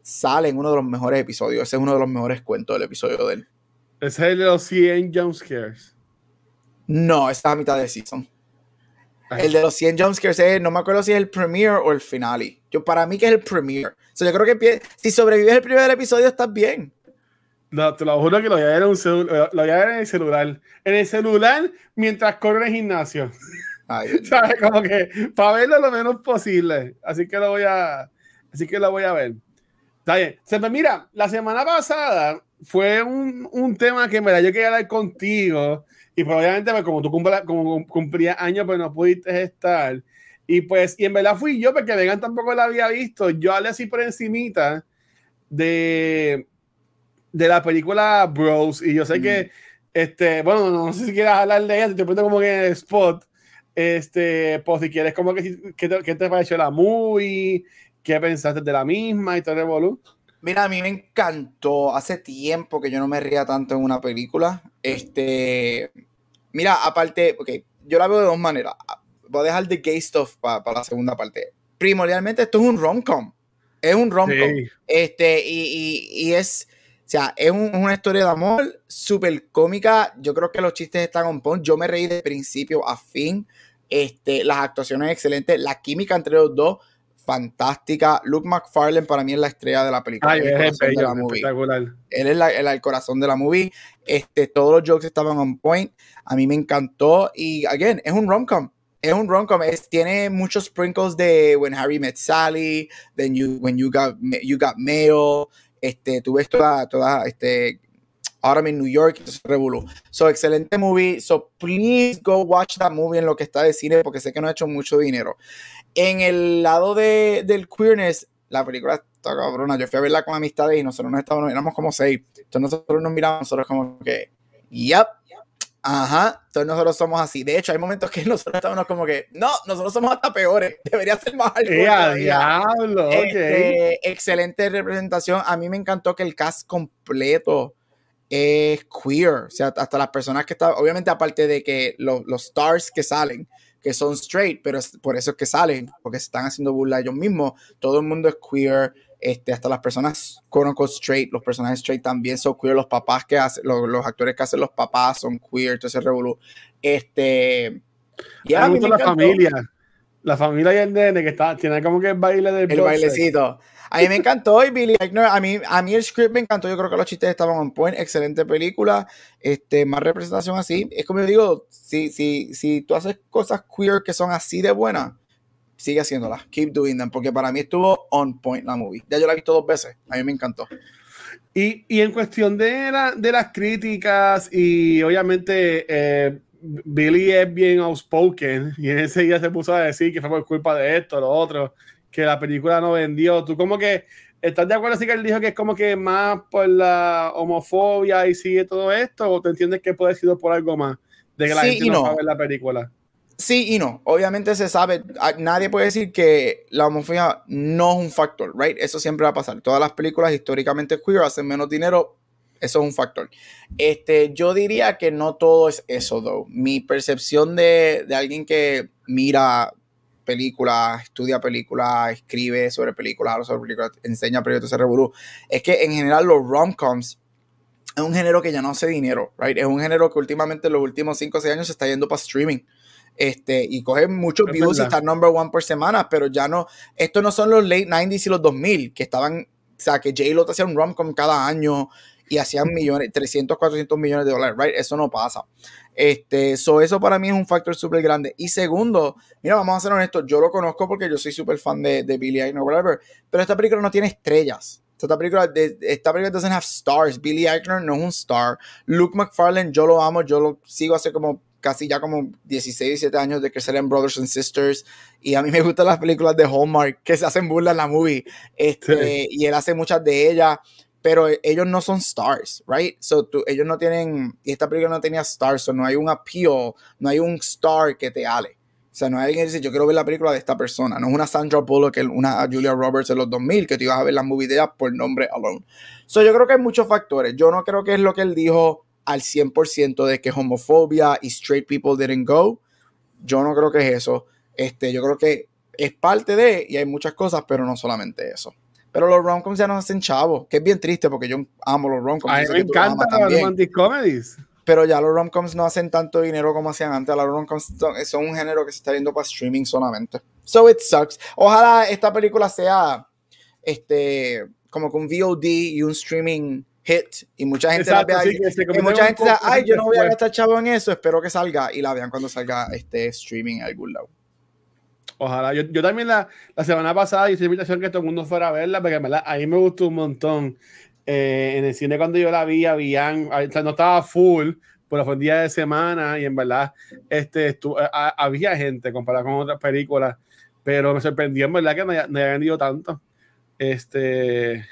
Speaker 3: sale en uno de los mejores episodios. Ese es uno de los mejores cuentos del episodio de él.
Speaker 2: Es el de los 100 jumpscares.
Speaker 3: No, esta es a mitad de season.
Speaker 2: Ay.
Speaker 3: El de los 100 jumpscares es, no me acuerdo si es el premiere o el finale. Yo, para mí que es el premiere. So, yo creo que si sobrevives el primer episodio estás bien.
Speaker 2: No, te lo juro que lo voy a ver en, un celu- lo voy a ver en el celular. En el celular mientras corro en el gimnasio.
Speaker 3: Ay.
Speaker 2: ¿Sabes? Como que para verlo lo menos posible. Así que lo voy a, así que lo voy a ver. Está bien. Se me mira, la semana pasada fue un, un tema que en verdad yo quería hablar contigo. Y probablemente pues, como tú cumpla- como cumplías años, pues no pudiste estar. Y pues, y en verdad fui yo, porque Vegan tampoco la había visto. Yo hablé así por encimita de, de la película Bros. Y yo sé
Speaker 3: Mm.
Speaker 2: que, este, bueno, no, sé si quieres hablar de ella, te pongo como que en el spot. Este, pues si quieres, como que, ¿qué te, qué te pareció la movie? ¿Qué pensaste de la misma y todo el revolú?
Speaker 3: Mira, a mí me encantó. Hace tiempo que yo no me ría tanto en una película. Este, mira, aparte, ok, yo la veo de dos maneras. Voy a dejar de gay stuff para la segunda parte. Primordialmente, esto es un rom-com. Es un rom-com.
Speaker 2: Sí.
Speaker 3: Este, y, y- y es, sea, es un- una historia de amor súper cómica. Yo creo que los chistes están on point. Yo me reí de principio a fin. Este, las actuaciones excelentes. La química entre los dos, fantástica. Luke McFarlane para mí es la estrella de la película.
Speaker 2: Ay,
Speaker 3: el
Speaker 2: es bello,
Speaker 3: la movie.
Speaker 2: espectacular.
Speaker 3: Él es la- el, el corazón de la movie. Este, todos los jokes estaban on point. A mí me encantó. Y, again, es un rom-com. Es un rom-com. Tiene muchos sprinkles de When Harry Met Sally, then you, When You Got, you got Mail. Este, tú ves toda, toda, este, Autumn in New York, revolú. So, excelente movie. So, please go watch that movie en lo que está de cine, porque sé que no ha hecho mucho dinero. En el lado de, del queerness, la película está cabrona. Yo fui a verla con amistades y nosotros nos estábamos, éramos como seis. Entonces nosotros nos miramos, nosotros como que, yep, ajá. Entonces nosotros somos así. De hecho, hay momentos que nosotros estamos como que, no, nosotros somos hasta peores. Debería ser más algo.
Speaker 2: ¡Eh, a
Speaker 3: todavía".
Speaker 2: diablo!
Speaker 3: Este, excelente representación. A mí me encantó que el cast completo es queer. O sea, hasta las personas que están, obviamente aparte de que los, los stars que salen, que son straight, pero es por eso es que salen, porque se están haciendo burla ellos mismos. Todo el mundo es queer. Este, hasta las personas quote unquote straight, los personajes straight también son queer, los papás que hacen, los, los actores que hacen los papás son queer, entonces revolú. Este, y a mí me
Speaker 2: la
Speaker 3: encantó.
Speaker 2: familia. La familia y el nene que está, tiene como que el baile del
Speaker 3: El bailecito. A mí me encantó y Billy Eichner, a mí, a mí el script me encantó. Yo creo que los chistes estaban on point. Excelente película. Este, más representación así. Es como yo digo, si, si, si tú haces cosas queer que son así de buenas, sigue haciéndola. Keep doing them. Porque para mí estuvo on point la movie. Ya yo la he visto dos veces. A mí me encantó.
Speaker 2: Y, y en cuestión de, la, de las críticas, y obviamente eh, Billy es bien outspoken, y en ese día se puso a decir que fue por culpa de esto, lo otro, que la película no vendió. ¿Tú como que estás de acuerdo así que él dijo que es como que más por la homofobia y sigue todo esto? ¿O te entiendes que puede ser por algo más? De que la
Speaker 3: Sí
Speaker 2: gente no,
Speaker 3: no.
Speaker 2: va a ver la película.
Speaker 3: Sí y no. Obviamente se sabe, nadie puede decir que la homofobia no es un factor, right? Eso siempre va a pasar. Todas las películas históricamente queer hacen menos dinero, eso es un factor. Este, yo diría que no todo es eso, though. Mi percepción de, de alguien que mira películas, estudia películas, escribe sobre películas, habla sobre películas, enseña películas, se revolú, es que en general los rom-coms es un género que ya no hace dinero, right? Es un género que últimamente en los últimos 5 o 6 años se está yendo para streaming. Este, y coge muchos
Speaker 2: Es
Speaker 3: views y está number one por semana, pero ya no, estos no son los late 90s y los 2000, que estaban, o sea, que J-Lo hacía un rom-com cada año y hacían millones, 300, 400 millones de dólares, right? Eso no pasa. Este, so eso para mí es un factor súper grande. Y segundo, mira, vamos a ser honestos, yo lo conozco porque yo soy súper fan de, de Billie Eilish, whatever, pero esta película no tiene estrellas. Esta película, esta película doesn't have stars. Billy Eichner no es un star. Luke McFarlane, yo lo amo, yo lo sigo hace como casi ya como 16, 17 años de crecer en Brothers and Sisters. Y a mí me gustan las películas de Hallmark que se hacen burla en la movie. Este, Y él hace muchas de ellas, pero ellos no son stars, right? So, tú- ellos no tienen, y esta película no tenía stars, so no hay un appeal, no hay un star que te ale. O sea, no hay alguien que dice, yo quiero ver la película de esta persona. No es una Sandra Bullock, una Julia Roberts en los 2000, que tú ibas a ver la movie de ella por nombre alone. So, yo creo que hay muchos factores. Yo no creo que es lo que él dijo al 100% de que homofobia y straight people didn't go. Yo no creo que es eso. Este, yo creo que es parte de, y hay muchas cosas, pero no solamente eso. Pero los romcoms ya no hacen chavos, que es bien triste porque yo amo los romcoms.
Speaker 2: A mí me
Speaker 3: que
Speaker 2: encantan las
Speaker 3: también
Speaker 2: romantic comedies.
Speaker 3: pero ya los romcoms no hacen tanto dinero como hacían antes. Los romcoms son, son un género que se está viendo para streaming solamente. So it sucks. Ojalá esta película sea este como con VOD y un streaming hit y mucha gente la
Speaker 2: Exacto,
Speaker 3: vea
Speaker 2: sí,
Speaker 3: y- y mucha
Speaker 2: en
Speaker 3: gente diga, ay, yo no voy a gastar chavo en eso, espero que salga y la vean cuando salga este streaming en algún lado.
Speaker 2: Ojalá. Yo, yo también la, la semana pasada hice invitación que todo el mundo fuera a verla, porque verdad a mí me gustó un montón. Eh, en el cine cuando yo la vi, habían, o sea, no estaba full, pero fue un día de semana y en verdad este, estu- a- a- había gente comparado con otras películas, pero me sorprendió en verdad que no haya, no haya vendido tanto. Este,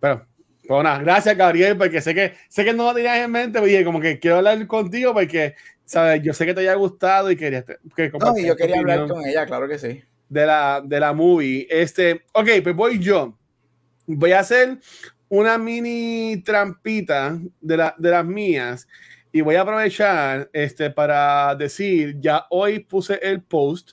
Speaker 2: pero, pero nada, gracias Gabriel, porque sé que, sé que no lo tenías en mente, pero dije, como que quiero hablar contigo porque, sabes, yo sé que te haya gustado y quería que
Speaker 3: No, y yo quería hablar con ella, claro que sí.
Speaker 2: de la, de la movie. Este, ok, pues voy yo. Voy a hacer una mini trampita de, la, de las mías y voy a aprovechar este, para decir, ya hoy puse el post,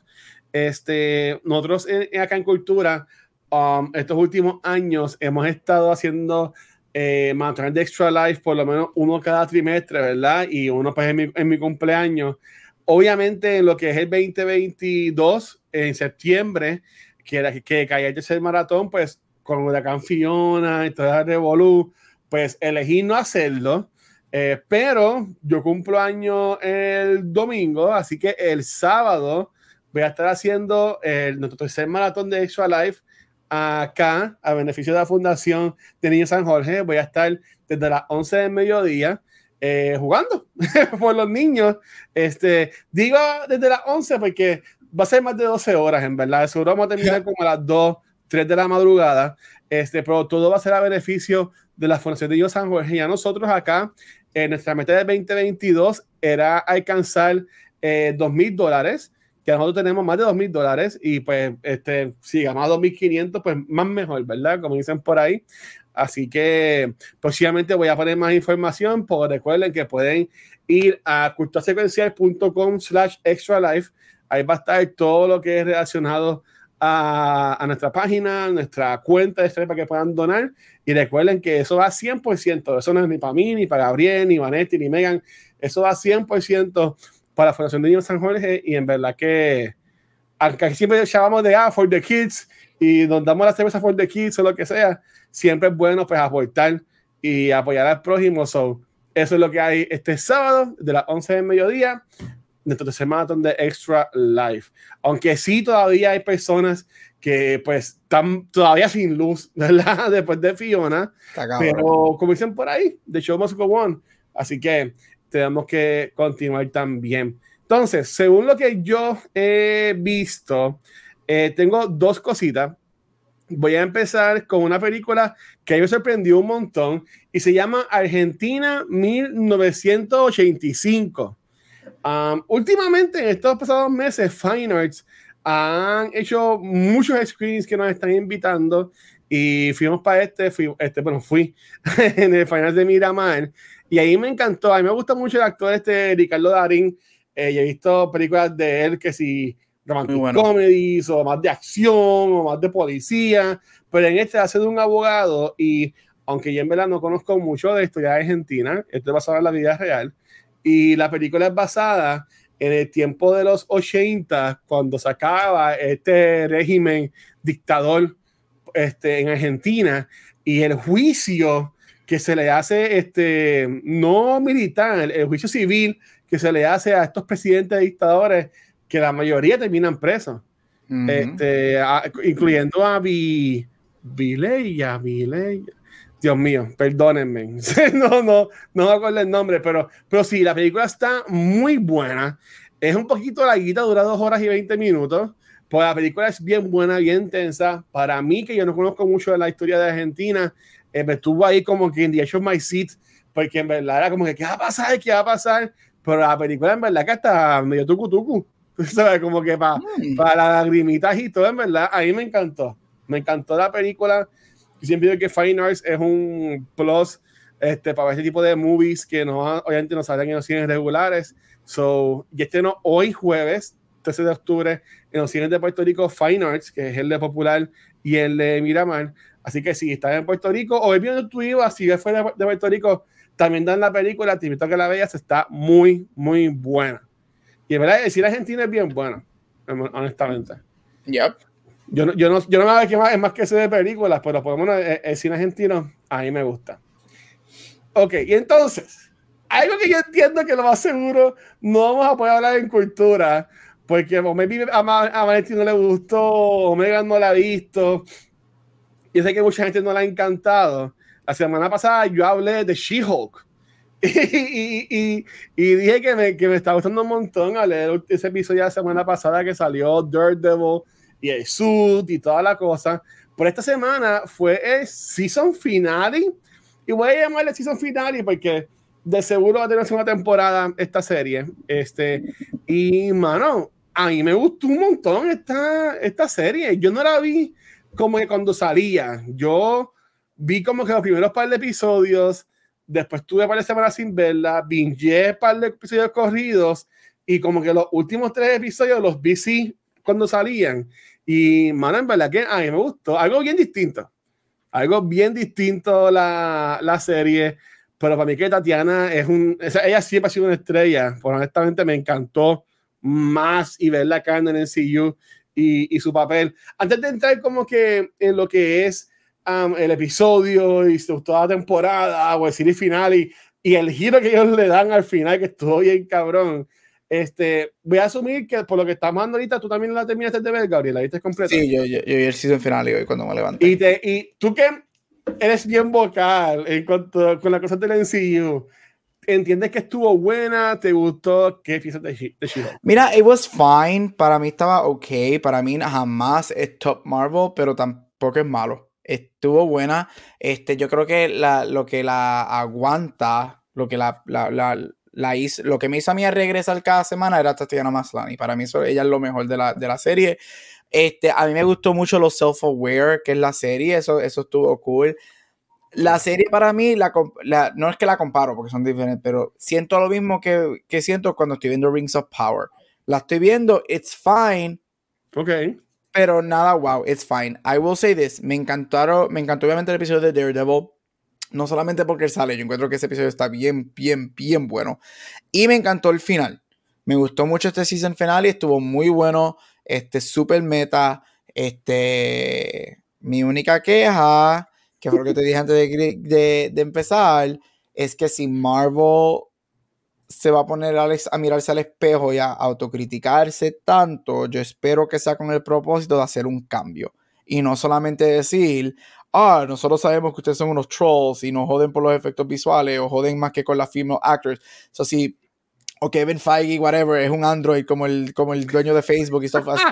Speaker 2: este, nosotros en, en acá en Cultura, um, estos últimos años hemos estado haciendo eh, de Extra Life por lo menos uno cada trimestre, ¿verdad? Y uno pues en mi, en mi cumpleaños. Obviamente en lo que es el 2022, en septiembre, que, era, que caía el tercer maratón, pues con Huracán Fiona y toda la revolú, pues elegí no hacerlo. Eh, pero yo cumplo año el domingo, así que el sábado voy a estar haciendo el, nuestro tercer maratón de Extra Life acá, a beneficio de la Fundación de Niños San Jorge. Voy a estar desde las 11 del mediodía eh, jugando por los niños. Este, digo desde las 11 porque va a ser más de 12 horas, en verdad. Seguro vamos a terminar como a las 2, 3 de la madrugada. Este, pero todo va a ser a beneficio de la Fundación de Niños San Jorge. Y a nosotros acá, en nuestra meta de 2022 era alcanzar eh, 2 mil dólares que nosotros tenemos más de 2 mil dólares y pues este, si ganamos 2.500 pues más mejor, ¿verdad? Como dicen por ahí. Así que próximamente voy a poner más información, pero recuerden que pueden ir a culturasecuencial.com slash extra life. Ahí va a estar todo lo que es relacionado a, a nuestra página, nuestra cuenta de para que puedan donar. Y recuerden que eso va 100%. Eso no es ni para mí, ni para Gabriel, ni Vanetti, ni Megan. Eso va 100% para la Fundación de Niños San Jorge. Y en verdad que, aunque siempre llamamos de ah, for the kids y nos damos la cerveza for the kids o lo que sea, siempre es bueno pues aportar y apoyar al prójimo. So, eso es lo que hay este sábado de las 11 del mediodía. nuestro tercer maratón de Extra Life. Aunque sí todavía hay personas que pues están todavía sin luz, ¿verdad? Después de Fiona. Pero como dicen por ahí, the show must go on. Así que tenemos que continuar también. Entonces, según lo que yo he visto, eh, tengo dos cositas. Voy a empezar con una película que me sorprendió un montón y se llama Argentina 1985. últimamente, en estos pasados meses, Fine Arts han hecho muchos screens que nos están invitando y fuimos para este, fui, este bueno, fui en el final de Miramar y ahí me encantó. A mí me gusta mucho el actor este Ricardo Darín. Eh, he visto películas de él que si romantic comedies o más de acción o más de policía, pero en este hace de un abogado y aunque yo en verdad no conozco mucho de historia de Argentina, esto es basado en la vida real y la película es basada en el tiempo de los 80, cuando se acaba este régimen dictador este, en Argentina y el juicio que se le hace, este, no militar, el, juicio civil que se le hace a estos presidentes dictadores, que la mayoría terminan presos, este, incluyendo a Vileya, Vileya. Dios mío, perdónenme. no, no, no me acuerdo el nombre, pero, pero sí, la película está muy buena. Es un poquito larguita, dura dos horas y 20 minutos. Pues la película es bien buena, bien tensa. Para mí, que yo no conozco mucho de la historia de Argentina, eh, me estuvo ahí como que en The Edge of My Seat, porque en verdad era como que, ¿qué va a pasar? ¿Qué va a pasar? Pero la película en verdad que hasta medio tucu tucu. ¿Sabes? Como que para, mm. para las lagrimitas y todo, en verdad, a mí me encantó. Me encantó la película siempre digo que Fine Arts es un plus este, para este tipo de movies que no, obviamente no salen en los cines regulares. So, y este no, hoy jueves, 13 de octubre, en los cines de Puerto Rico, Fine Arts, que es el de Popular y el de Miramar. Así que si estás en Puerto Rico o viendo tu IVA, si ves fuera de Puerto Rico, también dan la película, te invito a que la veas, está muy, muy buena. Y en verdad, decir Argentina es bien buena, honestamente.
Speaker 3: Yep.
Speaker 2: Yo no, yo no, yo no me que más, es más que ese de películas, pero por lo menos el, cine argentino a mí me gusta. Ok, y entonces, algo que yo entiendo que lo más seguro no vamos a poder hablar en cultura, porque o maybe a, Valentín no le gustó, o Megan no la ha visto, y sé que mucha gente no la ha encantado. La semana pasada yo hablé de She-Hulk. Y, y, y, dije que me, que me estaba gustando un montón al leer ese episodio de la semana pasada que salió Daredevil y el Sud y toda la cosa. Por esta semana fue el season finale. Y voy a llamarle season finale porque de seguro va a tener una temporada esta serie. Este, y mano, a mí me gustó un montón esta, esta serie. Yo no la vi como que cuando salía. Yo vi como que los primeros par de episodios. Después tuve par de semanas sin verla. Binge par de episodios corridos. Y como que los últimos tres episodios los vi sí cuando salían. Y, mano, en verdad que a mí me gustó. Algo bien distinto. Algo bien distinto la, la serie. Pero para mí que Tatiana es un... ella siempre ha sido una estrella. Por honestamente me encantó más y verla acá en el NCU y, y, su papel. Antes de entrar como que en lo que es um, el episodio y toda la temporada o el serie final y, y el giro que ellos le dan al final, que estuvo bien cabrón. Este, voy a asumir que por lo que estamos hablando ahorita, tú también la terminaste de ver, Gabriel, la viste completa.
Speaker 3: Sí, yo, yo, vi el season final hoy cuando me levanté.
Speaker 2: Y, te, y tú que eres bien vocal en cuanto con la cosa del NCU, ¿entiendes que estuvo buena? ¿Te gustó? ¿Qué piensas de, she
Speaker 3: Mira, it was fine. Para mí estaba ok. Para mí jamás es top Marvel, pero tampoco es malo. Estuvo buena. Este, yo creo que la, lo que la aguanta, lo que la, la, la la lo que me hizo a mí regresar cada semana era Tatiana Maslany. Para mí eso, ella es lo mejor de la, de la serie. Este, a mí me gustó mucho lo self-aware que es la serie, eso, eso estuvo cool. La serie para mí, la, no es que la comparo porque son diferentes, pero siento lo mismo que, que siento cuando estoy viendo Rings of Power. La estoy viendo, it's fine.
Speaker 2: Ok.
Speaker 3: Pero nada, wow, it's fine. I will say this, me encantaron, me encantó obviamente el episodio de Daredevil no solamente porque sale, yo encuentro que ese episodio está bien, bien, bien bueno. Y me encantó el final. Me gustó mucho este season final y estuvo muy bueno. Este, super meta. Este, mi única queja, que fue lo que te dije antes de, de, empezar, es que si Marvel se va a poner a mirarse al espejo y a autocriticarse tanto, yo espero que sea con el propósito de hacer un cambio. Y no solamente decir, ah, nosotros sabemos que ustedes son unos trolls y nos joden por los efectos visuales o joden más que con las female actors. So, si o Kevin Feige, whatever, es un Android como el, como el dueño de Facebook y stuff así.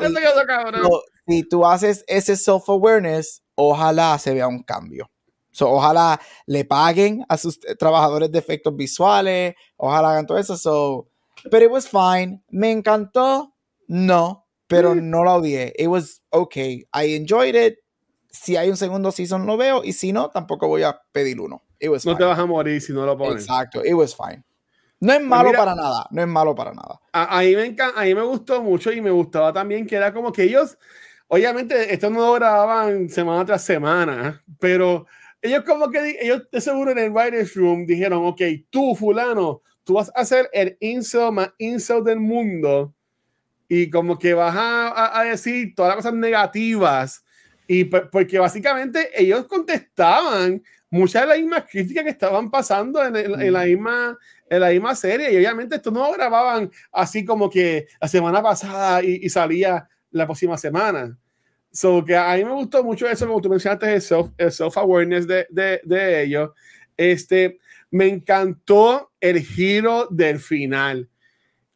Speaker 3: si tú haces ese self-awareness, ojalá se vea un cambio. So, ojalá le paguen a sus trabajadores de efectos visuales, ojalá hagan todo eso. So, pero it was fine. Me encantó, no, pero mm. no la odié. It was okay. I enjoyed it. Si hay un segundo season, lo veo. Y si no, tampoco voy a pedir uno. It was
Speaker 2: no te vas a morir si no lo pones.
Speaker 3: Exacto. It was fine. No es pues malo para nada, no es malo para nada.
Speaker 2: A, mí me a mí me gustó mucho y me gustaba también que era como que ellos, obviamente, esto no lo grababan semana tras semana, pero ellos como que, ellos de seguro en el writer's room dijeron, ok, tú fulano, tú vas a ser el incel más incel del mundo y como que vas a, a decir todas las cosas negativas y porque básicamente ellos contestaban muchas de las mismas críticas que estaban pasando en, en, la, misma, en la misma serie. Y obviamente esto no grababan así como que la semana pasada y, salía la próxima semana. So que a mí me gustó mucho eso, como tú mencionaste, el self-awareness de, de, de ellos. Este, me encantó el giro del final.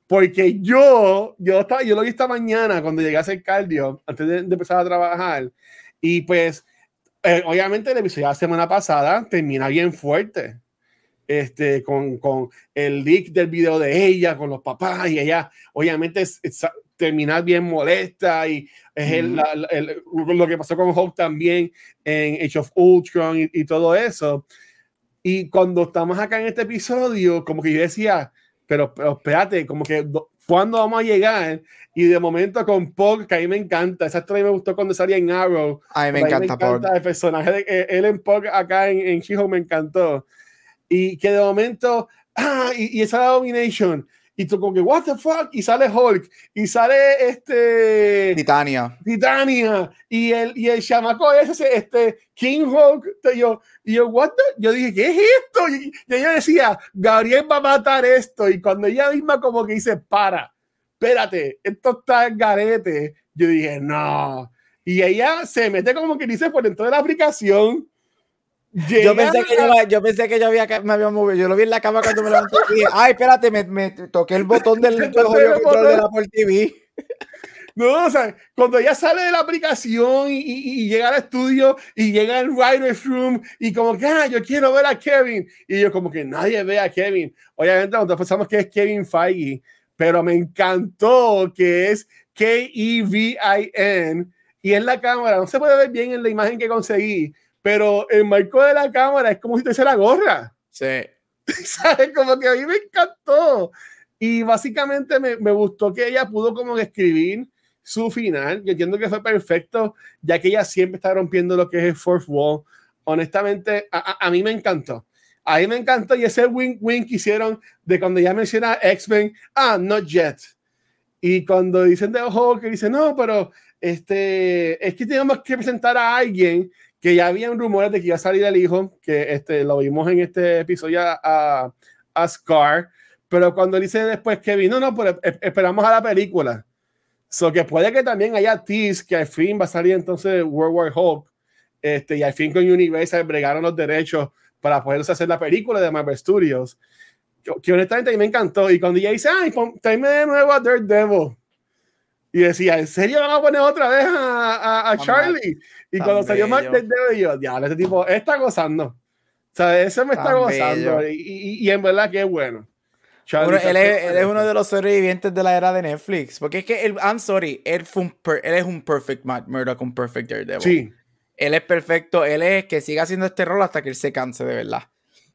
Speaker 2: Porque yo, yo, estaba, yo lo vi esta mañana cuando llegué a hacer cardio, antes de, de empezar a trabajar. Y pues eh, obviamente el episodio de la semana pasada termina bien fuerte. Este, con, con, el leak del video de ella, con los papás, y ella, obviamente, es, termina bien molesta, y es el, lo que pasó con Hulk también en Age of Ultron y, y, todo eso. Y cuando estamos acá en este episodio, como que yo decía, pero, pero espérate, como que ¿cuándo vamos a llegar? Y de momento con Pog, que a mí me encanta, esa historia me gustó cuando salía en Arrow.
Speaker 3: A mí me encanta,
Speaker 2: Pog. El personaje de eh, él en Pog acá en, en she me encantó. Y que de momento, ah, y, y esa Domination, y tú como que, what the fuck, y sale Hulk, y sale este...
Speaker 3: Titania.
Speaker 2: Titania, y el, y el chamaco ese, este, King Hulk, yo, y yo, what the? yo dije, ¿qué es esto? Y, ella decía, Gabriel va a matar esto, y cuando ella misma como que dice, para, espérate, esto está en garete, yo dije, no, y ella se mete como que dice por dentro de la aplicación,
Speaker 3: yo pensé, que yo, yo pensé que yo había, me había movido. Yo lo vi en la cama cuando me levanté y dije, ay, espérate, me, me toqué el botón del, del control de la Apple TV.
Speaker 2: No, o sea, cuando ella sale de la aplicación y, y, y, llega al estudio y llega al writer's room y como que, ah, yo quiero ver a Kevin. Y yo como que nadie ve a Kevin. Obviamente nosotros pensamos que es Kevin Feige, pero me encantó que es K-E-V-I-N y en la cámara, no se puede ver bien en la imagen que conseguí, pero el marco de la cámara es como si te hiciera gorra.
Speaker 3: Sí.
Speaker 2: ¿Sabes? Como que a mí me encantó. Y básicamente me, me gustó que ella pudo como escribir su final. Yo entiendo que fue perfecto, ya que ella siempre está rompiendo lo que es el fourth wall. Honestamente, a, a, mí me encantó. A mí me encantó y ese wink que hicieron de cuando ya menciona X-Men, ah, not yet. Y cuando dicen de ojo que dice, no, pero este, es que tenemos que presentar a alguien que ya habían rumores de que iba a salir el hijo, que este, lo vimos en este episodio a, a Scar, pero cuando dice después que vino, no, pues esperamos a la película. So que puede que también haya tease que al fin va a salir entonces World War Hulk, este, y al fin con Universal bregaron los derechos para poder hacer la película de Marvel Studios. Que, que honestamente a mí me encantó. Y cuando ella dice, ay, tráeme de nuevo a Daredevil y decía, ¿en serio van a poner otra vez a, a, a Charlie? Y cuando salió Mark del dedo, yo, diablo, este tipo está gozando. O sea, ese me está gozando. Y, y, y, en verdad que es bueno.
Speaker 3: bueno él, es, él, es, uno de los sobrevivientes de la era de Netflix. Porque es que, él, I'm sorry, él, fue un per, él es un perfect Matt Murdock, un perfect Daredevil.
Speaker 2: Sí.
Speaker 3: Él es perfecto. Él es que siga haciendo este rol hasta que él se canse, de verdad.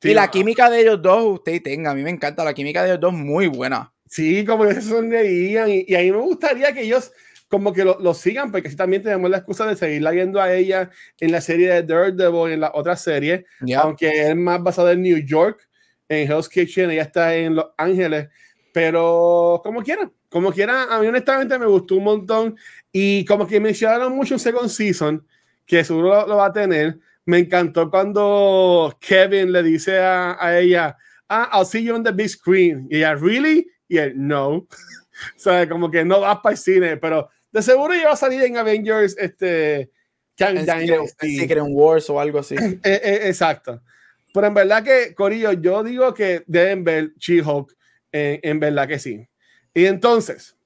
Speaker 3: Sí, y la química de ellos dos, usted tenga. A mí me encanta la química de ellos dos, muy buena.
Speaker 2: Sí, como se sonreían. Y, y a mí me gustaría que ellos como que lo, lo, sigan, porque así también tenemos la excusa de seguirla viendo a ella en la serie de Daredevil, en la otra serie, yeah. aunque es más basada en New York, en Hell's Kitchen, ella está en Los Ángeles, pero como quieran, como quieran, a mí honestamente me gustó un montón y como que mencionaron mucho un second season, que seguro lo, lo va a tener, me encantó cuando Kevin le dice a, a ella, ah, I'll see you on the big screen. Y ella, ¿really? Y él, no. o sea, como que no vas para el cine, pero de seguro iba a salir en Avengers, este,
Speaker 3: Kang Secret Wars o algo así.
Speaker 2: Eh, eh, exacto. Pero en verdad que, Corillo, yo digo que deben ver She-Hulk, en, verdad que sí. Y entonces,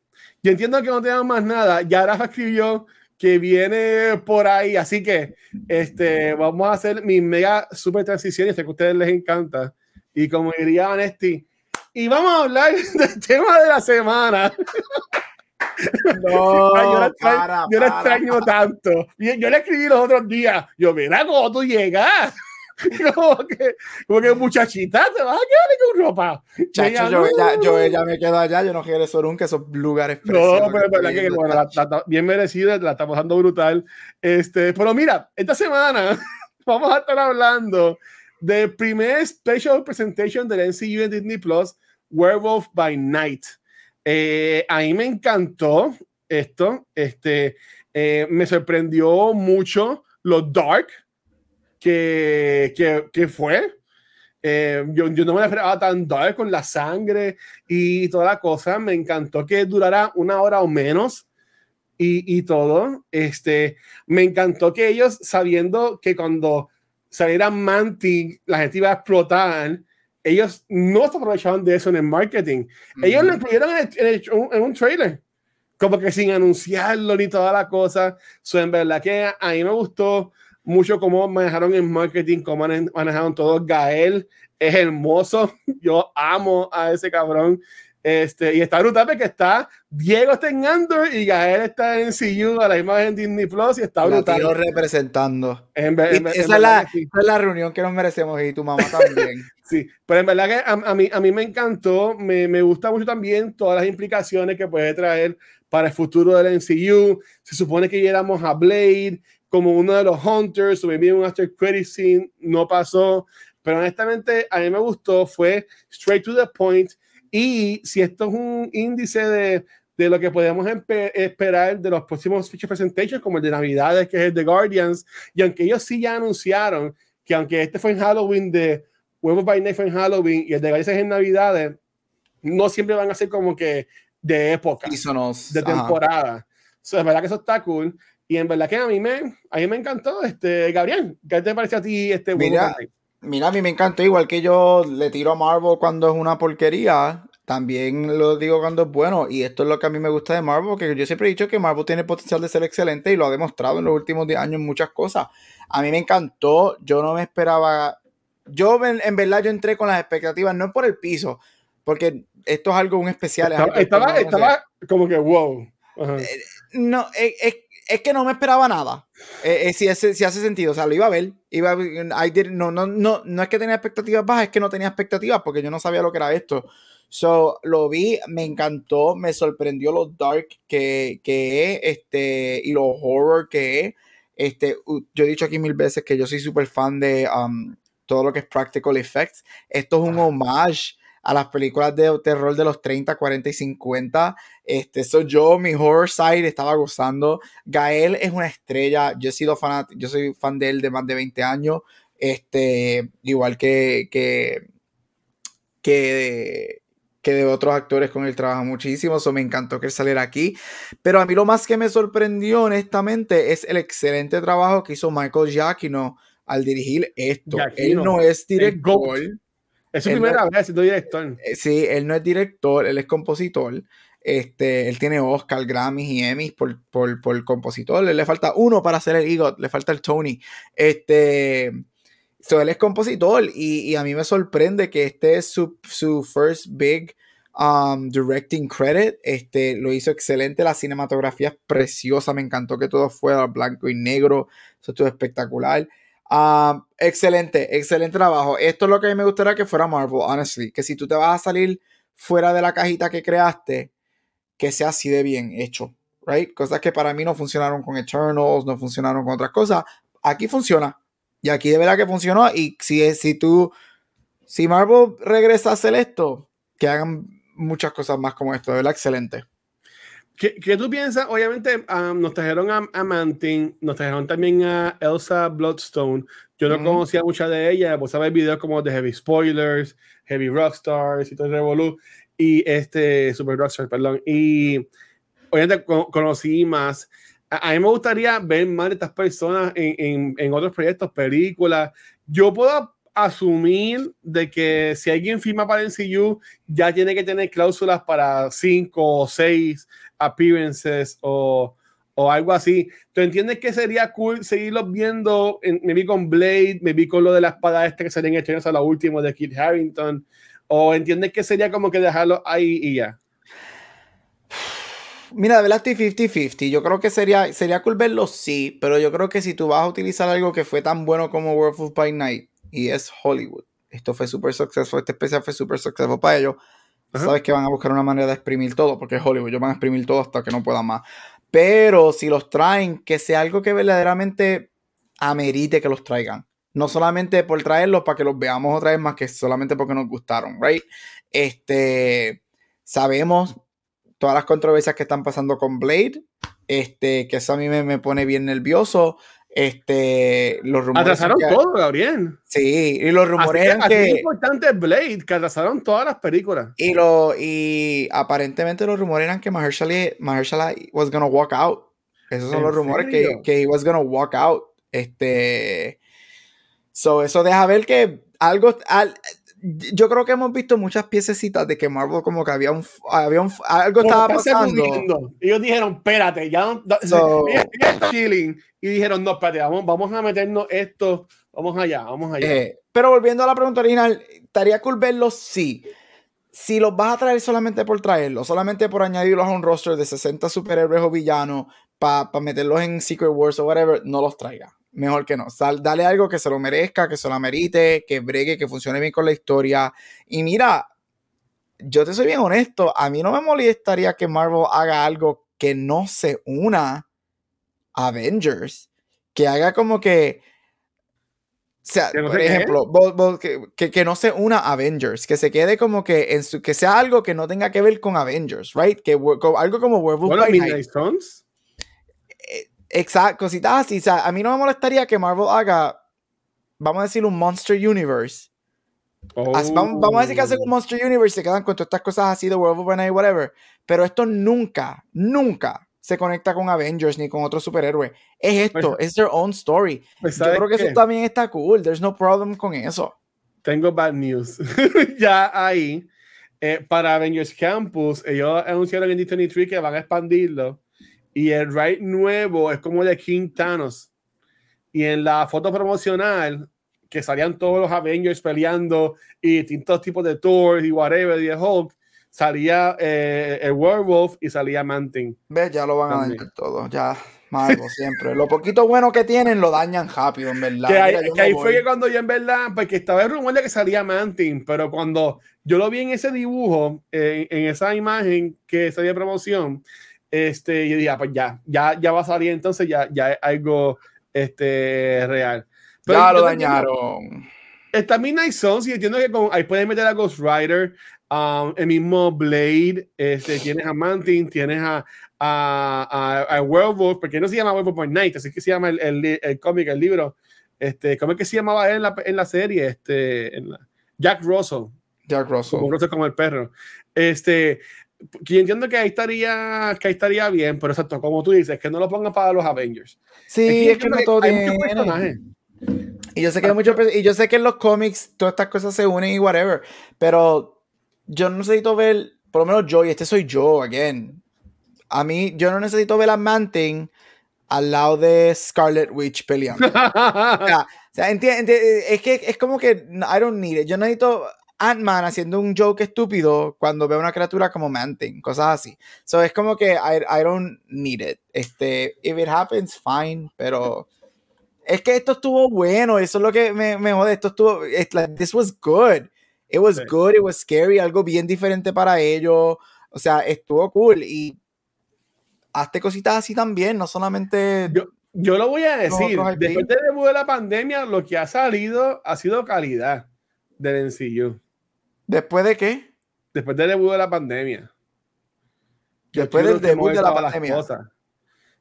Speaker 2: yo entiendo que no tenemos más nada. Ya Rafa escribió que viene por ahí, así que este, vamos a hacer mi mega super transición, y sé que a ustedes les encanta. Y como diría Vanesti, y vamos a hablar del tema de la semana. No, yo, le extraño, tanto. Yo, le escribí los otros días. Yo, mira cómo tú llegas. como que, como que muchachita, te vas a quedar con ropa.
Speaker 3: Chacho, yo, ya, yo me quedo allá, yo no quiero eso nunca, esos lugares
Speaker 2: No, pero es verdad que, bueno, la, bien merecida, la estamos dando brutal. Este, pero mira, esta semana vamos a estar hablando del primer special presentation del NCU en Disney Plus, Werewolf by Night. Eh, a mí me encantó esto, este, eh, me sorprendió mucho lo dark que, que, fue. Eh, yo, yo, no me esperaba tan dark con la sangre y toda la cosa. Me encantó que durara una hora o menos y, y todo. Este, me encantó que ellos, sabiendo que cuando saliera Mantic, la gente iba a explotar, ellos no se aprovechaban de eso en el marketing. Ellos lo incluyeron en, un trailer, como que sin anunciarlo ni toda la cosa. So, en verdad que a mí me gustó mucho cómo manejaron el marketing, cómo manejaron todo. Gael es hermoso. Yo amo a ese cabrón. Este, y está brutal porque está Diego está en Andor y Gael está en CU a la imagen Disney Plus y está brutal.
Speaker 3: La representando. esa, es la, es la, reunión que nos merecemos y tu mamá también.
Speaker 2: sí, pero en verdad que a, mí, a mí me encantó, me, me, gusta mucho también todas las implicaciones que puede traer para el futuro del MCU. Se supone que llegamos a Blade, como uno de los Hunters, o un after credit scene, no pasó, pero honestamente a mí me gustó, fue straight to the point, y si esto es un índice de, de lo que podemos esperar de los próximos feature presentations, como el de Navidades, que es el de Guardians, y aunque ellos sí ya anunciaron que aunque este fue en Halloween de Huevos by Night fue en Halloween y el de Guardians es en Navidades, no siempre van a ser como que de época, de temporada. So, es verdad que eso está cool. Y en verdad que a mí me, a mí me encantó, este, Gabriel, ¿qué te parece a ti este
Speaker 3: mira, mira, a mí me encantó, igual que yo le tiro a Marvel cuando es una porquería, también lo digo cuando es bueno. Y esto es lo que a mí me gusta de Marvel, que yo siempre he dicho que Marvel tiene potencial de ser excelente y lo ha demostrado en los últimos 10 años en muchas cosas. A mí me encantó, yo no me esperaba, yo en, verdad yo entré con las expectativas, no por el piso, porque esto es algo un especial.
Speaker 2: Estaba, estaba, como que wow.
Speaker 3: Eh, no, es, es es que no me esperaba nada. Eh, eh, si, hace, si, hace, sentido, o sea, lo iba a ver. Iba no, no, no, no es que tenía expectativas bajas, es que no tenía expectativas porque yo no sabía lo que era esto. So, lo vi, me encantó, me sorprendió lo dark que, que es, este, y lo horror que es. Este, yo he dicho aquí mil veces que yo soy súper fan de um, todo lo que es practical effects. Esto es un homage a las películas de terror de los 30, 40 y 50. Este, soy yo, mi horror side, estaba gozando. Gael es una estrella. Yo he sido fan, yo soy fan de él de más de 20 años. Este, igual que, que, que, que de otros actores con él trabaja muchísimo. Eso me encantó que él saliera aquí. Pero a mí lo más que me sorprendió, honestamente, es el excelente trabajo que hizo Michael Giacchino al dirigir esto. Él no es director.
Speaker 2: Es su primera vez siendo director.
Speaker 3: Eh, sí, él no es director, él es compositor. Este, él tiene Oscar, Grammys y Emmys por, por, por compositor. Le, le falta uno para hacer el EGOT, le falta el Tony. Este, so él es compositor y, y, a mí me sorprende que este es su, su first big um, directing credit. Este, lo hizo excelente, la cinematografía es preciosa, me encantó que todo fuera blanco y negro, eso estuvo espectacular. Ah, excelente, excelente trabajo. Esto es lo que a mí me gustaría que fuera Marvel, honestly. Que si tú te vas a salir fuera de la cajita que creaste, que sea así de bien hecho, right? Cosas que para mí no funcionaron con Eternals, no funcionaron con otras cosas. Aquí funciona. Y aquí de verdad que funcionó. Y si, si tú, si Marvel regresa a hacer esto, que hagan muchas cosas más como esto, de verdad, excelente.
Speaker 2: ¿Qué, tú piensas? Obviamente um, nos trajeron a, a, Mantin, nos trajeron también a Elsa Bloodstone. Yo no conocía mucha de ella, pues ver videos como de Heavy Spoilers, Heavy Rockstars y todo el Revolu y este Super Rockstar, perdón. Y obviamente conocí más. A, mí me gustaría ver más de estas personas en, en, en otros proyectos, películas. Yo puedo asumir de que si alguien firma para el MCU, ya tiene que tener cláusulas para cinco o seis appearances o, o algo así. ¿Tú entiendes que sería cool seguirlos viendo, en, me vi con Blade, me vi con lo de la espada este que serían estrenos a la última de Kit Harrington? ¿O entiendes que sería como que dejarlo ahí y ya?
Speaker 3: Mira, de verdad estoy 50-50. Yo creo que sería, sería cool verlo, sí, pero yo creo que si tú vas a utilizar algo que fue tan bueno como World of by Night y es Hollywood, esto fue súper successful, este especial fue súper successful para ellos, sabes que van a buscar una manera de exprimir todo, porque es Hollywood, ellos van a exprimir todo hasta que no puedan más. Pero si los traen, que sea algo que verdaderamente amerite que los traigan. No solamente por traerlos para que los veamos otra vez más que solamente porque nos gustaron, right? Este, sabemos todas las controversias que están pasando con Blade, este, que eso a mí me, pone bien nervioso. Este, los rumores.
Speaker 2: Atrasaron todo, Gabriel.
Speaker 3: Sí, y los rumores eran que.
Speaker 2: Es importante Blade, que atrasaron todas las películas.
Speaker 3: Y, lo, y aparentemente los rumores eran que Mahershala, Mahershala was gonna walk out. Esos son los rumores que, que he was gonna walk out. Este. So, eso deja ver que algo yo creo que hemos visto muchas piececitas de que Marvel como que había un, había un algo estaba pasando.
Speaker 2: Ellos dijeron, espérate, ya no, chilling. Y dijeron, no, espérate, vamos, vamos a meternos esto, vamos allá, vamos allá.
Speaker 3: Eh, pero volviendo a la pregunta original, ¿estaría cool verlos? Sí. Si los vas a traer solamente por traerlos, solamente por añadirlos a un roster de 60 superhéroes o villanos para meterlos en Secret Wars o whatever, no los traiga mejor que no. Sal, dale algo que se lo merezca, que se lo merite, que bregue, que funcione bien con la historia. Y mira, yo te soy bien honesto, a mí no me molestaría que Marvel haga algo que no se una a Avengers, que haga como que... O sea, por ejemplo, que, que, no se una a Avengers, que se quede como que en su, que sea algo que no tenga que ver con Avengers, right? Que algo como Werewolf
Speaker 2: bueno, by
Speaker 3: Exacto, cositas así. O sea, a mí no me molestaría que Marvel haga, vamos a decir, un Monster Universe. vamos, a decir que hacen un Monster Universe y se quedan con todas estas cosas así de World of y whatever. Pero esto nunca, nunca se conecta con Avengers ni con otro superhéroe. Es pues esto, es their own story. Pues, Yo creo que eso también está cool. There's no problem con eso.
Speaker 2: Tengo bad news. ya ahí, eh, para Avengers Campus, ellos anunciaron en D23 que van a expandirlo y el ride nuevo es como de King Thanos. Y en la foto promocional, que salían todos los Avengers peleando y distintos tipos de Thor y whatever, y de Hulk, salía eh, el Werewolf y salía Manting.
Speaker 3: ¿Ves? Ya lo van a dañar todo. Ya, Marvel siempre. lo poquito bueno que tienen lo dañan rápido, en verdad.
Speaker 2: Que, ahí, fue que cuando yo en verdad, porque estaba el rumor de que salía Manting, pero cuando yo lo vi en ese dibujo, en, en esa imagen que salía de promoción, este, yo dije, ah, pues ya, ya, ya va a salir, entonces ya, ya es algo este, real.
Speaker 3: Pero ya lo dañaron.
Speaker 2: Está Midnight Suns y entiendo que con, ahí pueden meter a Ghost Rider, um, el mismo Blade, este, tienes a Mantin, tienes a, a, a, Werewolf, porque no se llama Werewolf by Night, así que se llama el, el, el cómic, el libro. Este, ¿Cómo es que se llamaba en la, en la serie? Este, en la, Jack Russell.
Speaker 3: Jack Russell.
Speaker 2: Como Russell como el perro. Este, yo entiendo que ahí estaría, que ahí estaría bien, pero exacto, como tú dices, que no lo pongan para los Avengers.
Speaker 3: Sí, es que, no todo tiene. Y yo sé que hay mucho, y yo sé que en los cómics todas estas cosas se unen y whatever, pero yo no necesito ver, por lo menos yo, y este soy yo, again. A mí, yo no necesito ver a Manting al lado de Scarlet Witch peleando. o sea, entiende, es que es como que I don't need it. Yo necesito Ant-Man haciendo un joke estúpido cuando ve a una criatura como Manting, cosas así. So es como que I, I, don't need it. Este, if it happens, fine, pero es que esto estuvo bueno, eso es lo que me, me jode. Esto estuvo, like, this was good. It was good, it was scary, algo bien diferente para ellos. O sea, estuvo cool y hazte cositas así también, no solamente.
Speaker 2: Yo, yo lo voy a decir, después del debut de la pandemia, lo que ha salido ha sido calidad del MCU.
Speaker 3: ¿Después de qué?
Speaker 2: Después del debut de la pandemia.
Speaker 3: Después del debut de la pandemia.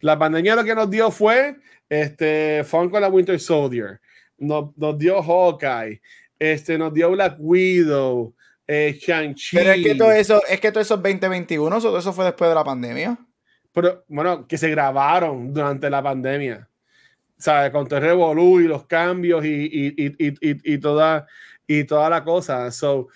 Speaker 2: La pandemia lo que nos dio fue este, Fun con la Winter Soldier. Nos, nos dio Hawkeye. Este, nos dio Black Widow. eh, Shang-Chi.
Speaker 3: Pero es que todo eso, es que todo eso es 2021, todo eso fue después de la pandemia.
Speaker 2: Pero, bueno, que se grabaron durante la pandemia. ¿Sabes? Con todo el revolú y los cambios y, y, y, y, y toda, y toda la cosa. So,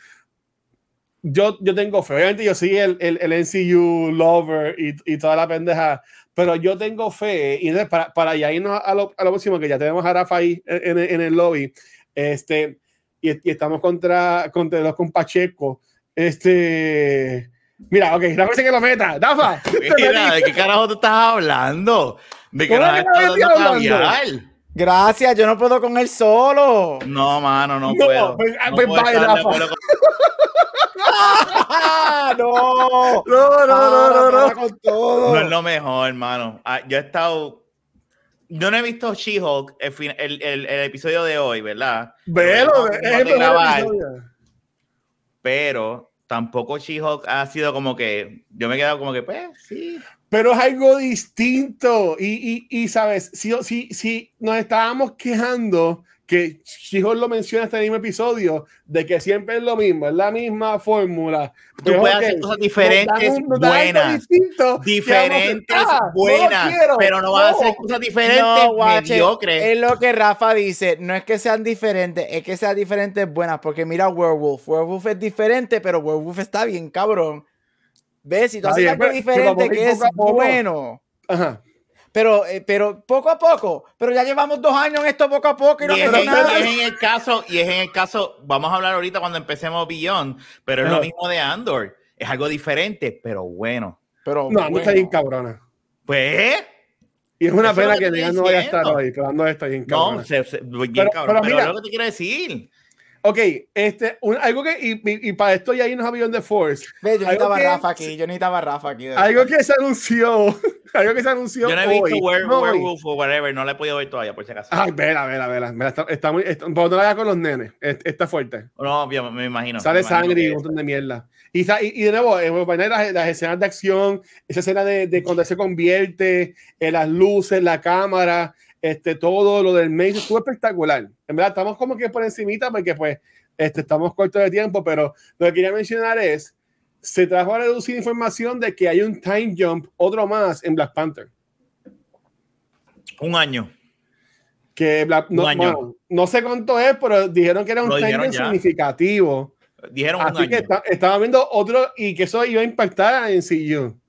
Speaker 2: yo, yo tengo fe. Obviamente yo soy el, el, el NCU lover y, y, toda la pendeja, pero yo tengo fe. Y entonces, para, para ya irnos a lo, a lo próximo, que ya tenemos a Rafa ahí en, en, en el lobby, este, y, y, estamos contra, contra los con Pacheco. Este. Mira, ok, Rafa dice que lo meta. Rafa.
Speaker 4: Mira, ¿de qué carajo tú estás hablando? ¿De qué carajo estás hablando?
Speaker 3: Gracias, yo no puedo con él solo.
Speaker 4: No, mano, no, no puedo.
Speaker 2: Pues,
Speaker 4: no
Speaker 2: pues
Speaker 4: puedo
Speaker 2: vaya, Rafa.
Speaker 4: con...
Speaker 3: no,
Speaker 2: no, no, no, no, no.
Speaker 3: Con todo.
Speaker 4: No es lo mejor, hermano. Ah, yo he estado. Yo no he visto She-Hulk el, el, el, el, episodio de hoy, ¿verdad?
Speaker 2: Velo, es
Speaker 4: grabar, pero tampoco She-Hulk ha sido como que. Yo me he quedado como que, pues, sí.
Speaker 2: Pero es algo distinto. Y, y, y sabes, si, si, si nos estábamos quejando que She-Hulk lo menciona en este mismo episodio, de que siempre es lo mismo, es la misma fórmula.
Speaker 4: Tú Pero puedes okay, hacer cosas diferentes, buenas. Diferentes, ah, buenas. No pero no vas a hacer cosas diferentes, no, mediocres.
Speaker 3: Es lo que Rafa dice, no es que sean diferentes, es que sean diferentes buenas, porque mira Werewolf, Werewolf es diferente, pero Werewolf está bien cabrón. ¿Ves? Si tú haces algo diferente que es bueno.
Speaker 2: Ajá.
Speaker 3: Pero, eh, pero poco a poco, pero ya llevamos dos años en esto poco a poco y no
Speaker 4: y, es, nada. y es en el caso, y es en el caso, vamos a hablar ahorita cuando empecemos Beyond, pero es lo mismo de Andor, es algo diferente, pero bueno.
Speaker 3: Pero
Speaker 2: no,
Speaker 3: bueno.
Speaker 2: no está bien cabrona.
Speaker 4: Pues,
Speaker 2: y es una pena que no vaya a estar hoy, pero Andor está bien cabrona.
Speaker 4: No, se, se, bien
Speaker 2: pero,
Speaker 4: cabrón,
Speaker 2: pero, mira,
Speaker 4: es lo que te quiero decir.
Speaker 2: Ok, este, un, algo que, y, y, y, para esto ya irnos a Beyond the Force.
Speaker 3: Ve, yo necesitaba
Speaker 2: que,
Speaker 3: Rafa aquí, yo necesitaba Rafa aquí.
Speaker 2: Algo que se anunció, algo que se anunció
Speaker 4: Yo no he
Speaker 2: hoy,
Speaker 4: visto Were,
Speaker 2: no
Speaker 4: Werewolf o whatever, no la he podido ver todavía, por si acaso.
Speaker 2: Ay, vela, vela, vela, vela está, está muy, está, no la con los nenes, está fuerte.
Speaker 4: No, obvio, me imagino.
Speaker 2: Sale
Speaker 4: me imagino
Speaker 2: sangre y un montón de mierda. Y, y, y de nuevo, eh, las, las, escenas de acción, esa escena de, de cuando se convierte, eh, las luces, la cámara, este, todo lo del maze estuvo espectacular. En verdad, estamos como que por encimita porque pues este, estamos cortos de tiempo, pero lo que quería mencionar es, se trajo a reducir información de que hay un time jump, otro más en Black Panther.
Speaker 4: Un año.
Speaker 2: Que Black,
Speaker 4: un
Speaker 2: no,
Speaker 4: año.
Speaker 2: Bueno, no sé cuánto es, pero dijeron que era un
Speaker 4: Lo
Speaker 2: time jump
Speaker 4: ya.
Speaker 2: significativo.
Speaker 4: Dijeron
Speaker 2: Así
Speaker 4: un año.
Speaker 2: que está, estaba viendo otro y que eso iba a impactar en CU.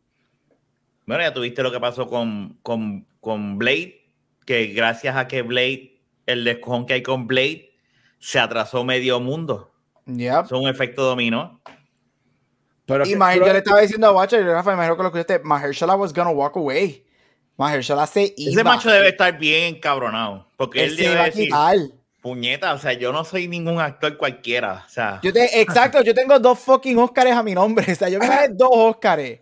Speaker 4: Bueno, ya tuviste lo que pasó con, con, con Blade, que gracias a que Blade, el descojón que hay con Blade, se atrasó medio mundo.
Speaker 3: Yep.
Speaker 4: Es un efecto dominó.
Speaker 3: Pero y Maher, yo le estaba diciendo a Watcher, Rafa, me imagino que lo escuchaste, Mahershala was gonna walk away. Mahershala se iba.
Speaker 4: Ese macho debe estar bien encabronado, porque él,
Speaker 3: él
Speaker 4: debe decir,
Speaker 3: quitar.
Speaker 4: puñeta, o sea, yo no soy ningún actor cualquiera, o sea.
Speaker 3: Yo te, exacto, yo tengo dos fucking Oscars a mi nombre, o sea, yo me gané dos Oscars.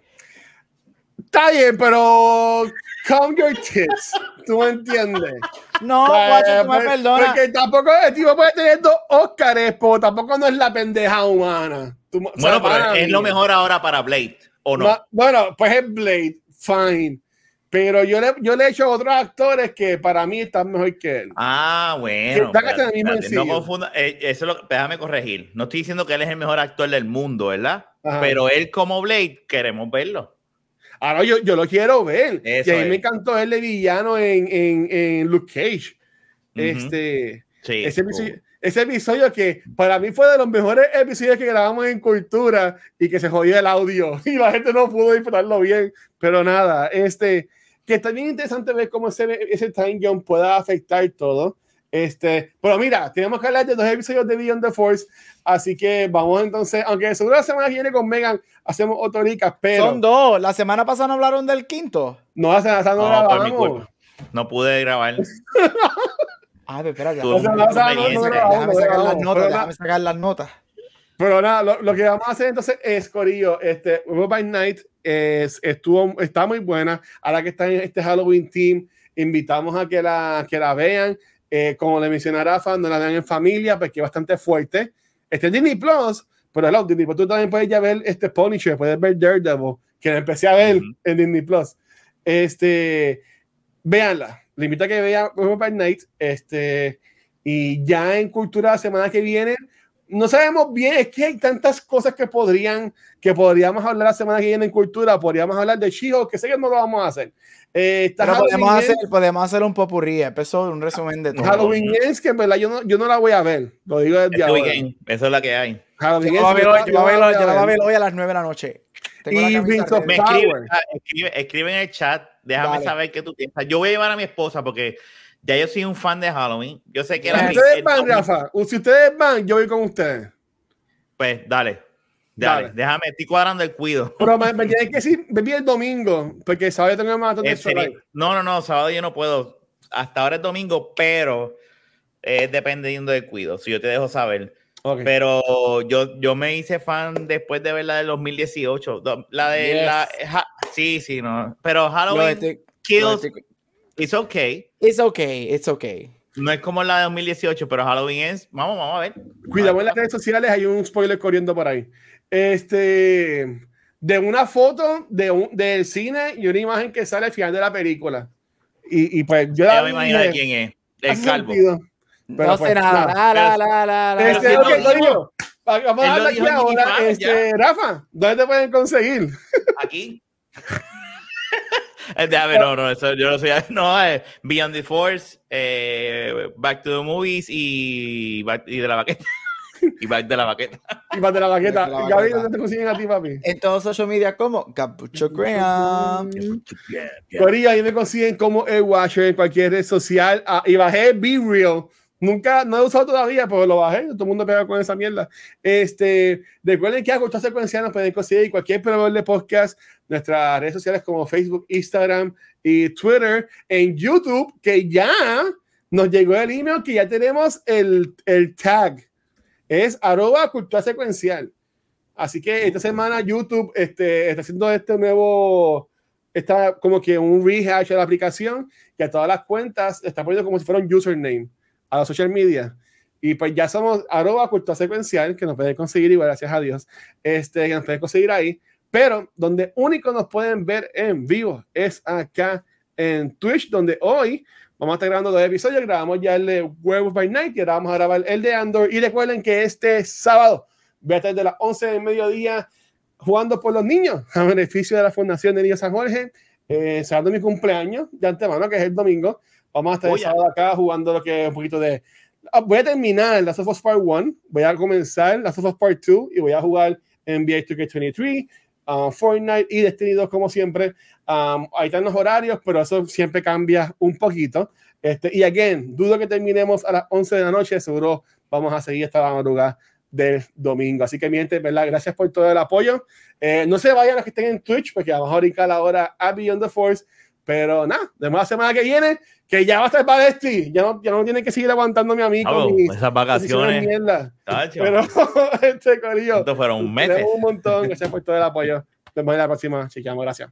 Speaker 2: Está bien, pero calm your tits. ¿Tú me entiendes?
Speaker 3: No, guacho, tú me perdonas.
Speaker 2: Porque tampoco el tipo puede tener dos Óscares, pero tampoco no es la pendeja humana. Tú,
Speaker 4: bueno, o sea, pero es mí. lo mejor ahora para Blade, ¿o no?
Speaker 2: no? Bueno, pues es Blade, fine. Pero yo le, yo le he hecho a otros actores que para mí están mejor que él.
Speaker 4: Ah, bueno.
Speaker 2: Espérate, espérate,
Speaker 4: no confunda, eh, eso lo, déjame corregir. No estoy diciendo que él es el mejor actor del mundo, ¿verdad? Ajá. Pero él como Blade, queremos verlo.
Speaker 2: Ahora yo, yo lo quiero ver.
Speaker 4: Eso
Speaker 2: y a mí me encantó él de villano en, en, en Luke Cage.
Speaker 4: Ujú.
Speaker 2: Este,
Speaker 4: Sí.
Speaker 2: ese, episodio, ese episodio que para mí fue de los mejores episodios que grabamos en Cultura y que se jodió el audio y la gente no pudo disfrutarlo bien. Pero nada, este, que está bien interesante ver cómo ese, ese time jump pueda afectar todo. Este, pero mira, tenemos que hablar de dos episodios de Beyond the Force, así que vamos entonces, aunque seguro la semana que viene con Megan hacemos otro recap, pero
Speaker 3: Son dos. La semana pasada no hablaron del quinto.
Speaker 2: no la semana no,
Speaker 4: No, por mi
Speaker 2: grabamos.
Speaker 4: No pude grabar.
Speaker 3: Ay, pero
Speaker 4: mucha
Speaker 2: no, no, no
Speaker 3: Déjame
Speaker 2: no
Speaker 3: sacar las notas,
Speaker 2: pero
Speaker 3: déjame sacar las notas.
Speaker 2: Pero nada, lo, lo, que vamos a hacer entonces es, Corillo, este, World by Night es, estuvo, está muy buena. Ahora que está en este Halloween team, invitamos a que la, que la vean. Eh, como le mencioné a Rafa, no la vean en familia, porque es bastante fuerte. Este en Disney Plus, pero hello, Disney Plus, tú también puedes ya ver este Punisher, puedes ver Daredevil, que la empecé a ver uh -huh. en Disney Plus. Este, véanla. Le invito a que vean Night. Este, y ya en Cultura la semana que viene no sabemos bien, es que hay tantas cosas que podrían, que podríamos hablar la semana que viene en cultura, podríamos hablar de Chico, que sé que no lo vamos a hacer.
Speaker 3: Eh, podemos, hacer, podemos hacer un popurrí, empezó un resumen de todo.
Speaker 2: Halloween es que en verdad yo no, yo no la voy a ver, lo digo desde ahora.
Speaker 4: Eso es la que hay.
Speaker 3: Halloween yo la voy a ver hoy a las 9 de la noche.
Speaker 4: Tengo y me escribe, escribe, escribe, en el chat, déjame saber qué tú piensas. Yo voy a llevar a mi esposa porque ya yo soy un fan de Halloween. Yo sé que
Speaker 2: Si ustedes van, Rafa, si ustedes van, yo voy con ustedes.
Speaker 4: Pues dale. Dale, déjame, estoy cuadrando el cuido.
Speaker 2: Pero me, me tienes que decir, me el domingo, porque el sábado tengo más
Speaker 4: de No, no, no, sábado yo no puedo. Hasta ahora es domingo, pero es dependiendo del cuido. Si yo te dejo saber. Pero yo, yo me hice fan después de ver la del 2018. La de la. sí, sí, no. Pero Halloween Kills. It's okay.
Speaker 3: It's okay, it's okay.
Speaker 4: No es como la de 2018, pero Halloween es. Vamos, vamos a ver.
Speaker 2: Cuidado en las redes sociales, hay un spoiler corriendo por ahí. Este. De una foto de un, del cine y una imagen que sale al final de la película. Y, y pues yo
Speaker 4: la. me imagino de quién es. El calvo.
Speaker 3: no sé pues, nada. La, la, la, la,
Speaker 2: Este, Vamos a darle aquí ahora. Este, Rafa, ¿dónde te pueden conseguir?
Speaker 4: Aquí. ver, no, no, eso yo no soy. No, es Beyond the Force, eh, Back to the Movies y, y de la baqueta. Y Back de la baqueta.
Speaker 2: Y Back de la baqueta. Gaby, ¿dónde te consiguen a ti, papi?
Speaker 3: En todos social media como Capucho Graham.
Speaker 2: Corilla, ahí me consiguen como el Watcher en cualquier red social. Ah, y bajé Be Real Nunca, no he usado todavía, pero lo bajé. Todo el mundo pega con esa mierda. Este, recuerden que a Cultura Secuencial nos pueden conseguir cualquier proveedor de podcast, nuestras redes sociales como Facebook, Instagram y Twitter, en YouTube, que ya nos llegó el email que ya tenemos el, el tag. Es arroba cultura secuencial. Así que esta semana YouTube este, está haciendo este nuevo, está como que un rehash de la aplicación y a todas las cuentas está poniendo como si fuera un username a los social media. Y pues ya somos arroba cultura secuencial, que nos pueden conseguir igual, gracias a Dios, este, que nos pueden conseguir ahí. Pero donde único nos pueden ver en vivo es acá en Twitch, donde hoy vamos a estar grabando dos episodios. Grabamos ya el de Werewolf by Night y ahora vamos a grabar el de Andor. Y recuerden que este sábado voy a estar de las 11 del mediodía jugando por los niños a beneficio de la Fundación de Niños San Jorge, eh, mi cumpleaños de antemano, que es el domingo. Vamos a estar el sábado acá jugando lo que es un poquito de. Ah, voy a terminar la of Us Part 1, voy a comenzar la of Us Part 2 y voy a jugar NBA 2K23, uh, Fortnite y Destiny 2 como siempre. Um, ahí están los horarios, pero eso siempre cambia un poquito. Este, y again, dudo que terminemos a las 11 de la noche, seguro vamos a seguir hasta la madrugada del domingo. Así que, mi gente, ¿verdad? Gracias por todo el apoyo. Eh, no se vayan los que estén en Twitch, porque vamos a brincar ahora a Beyond the Force. Pero nada, de la semana que viene, que ya va a estar para este, ya no, ya no tienen que seguir aguantándome a mí con
Speaker 4: mis, esas vacaciones.
Speaker 2: Pero este corillo.
Speaker 4: Esto fueron meses.
Speaker 2: Un montón, gracias por todo el apoyo. Nos vemos en la próxima, chicos. Gracias.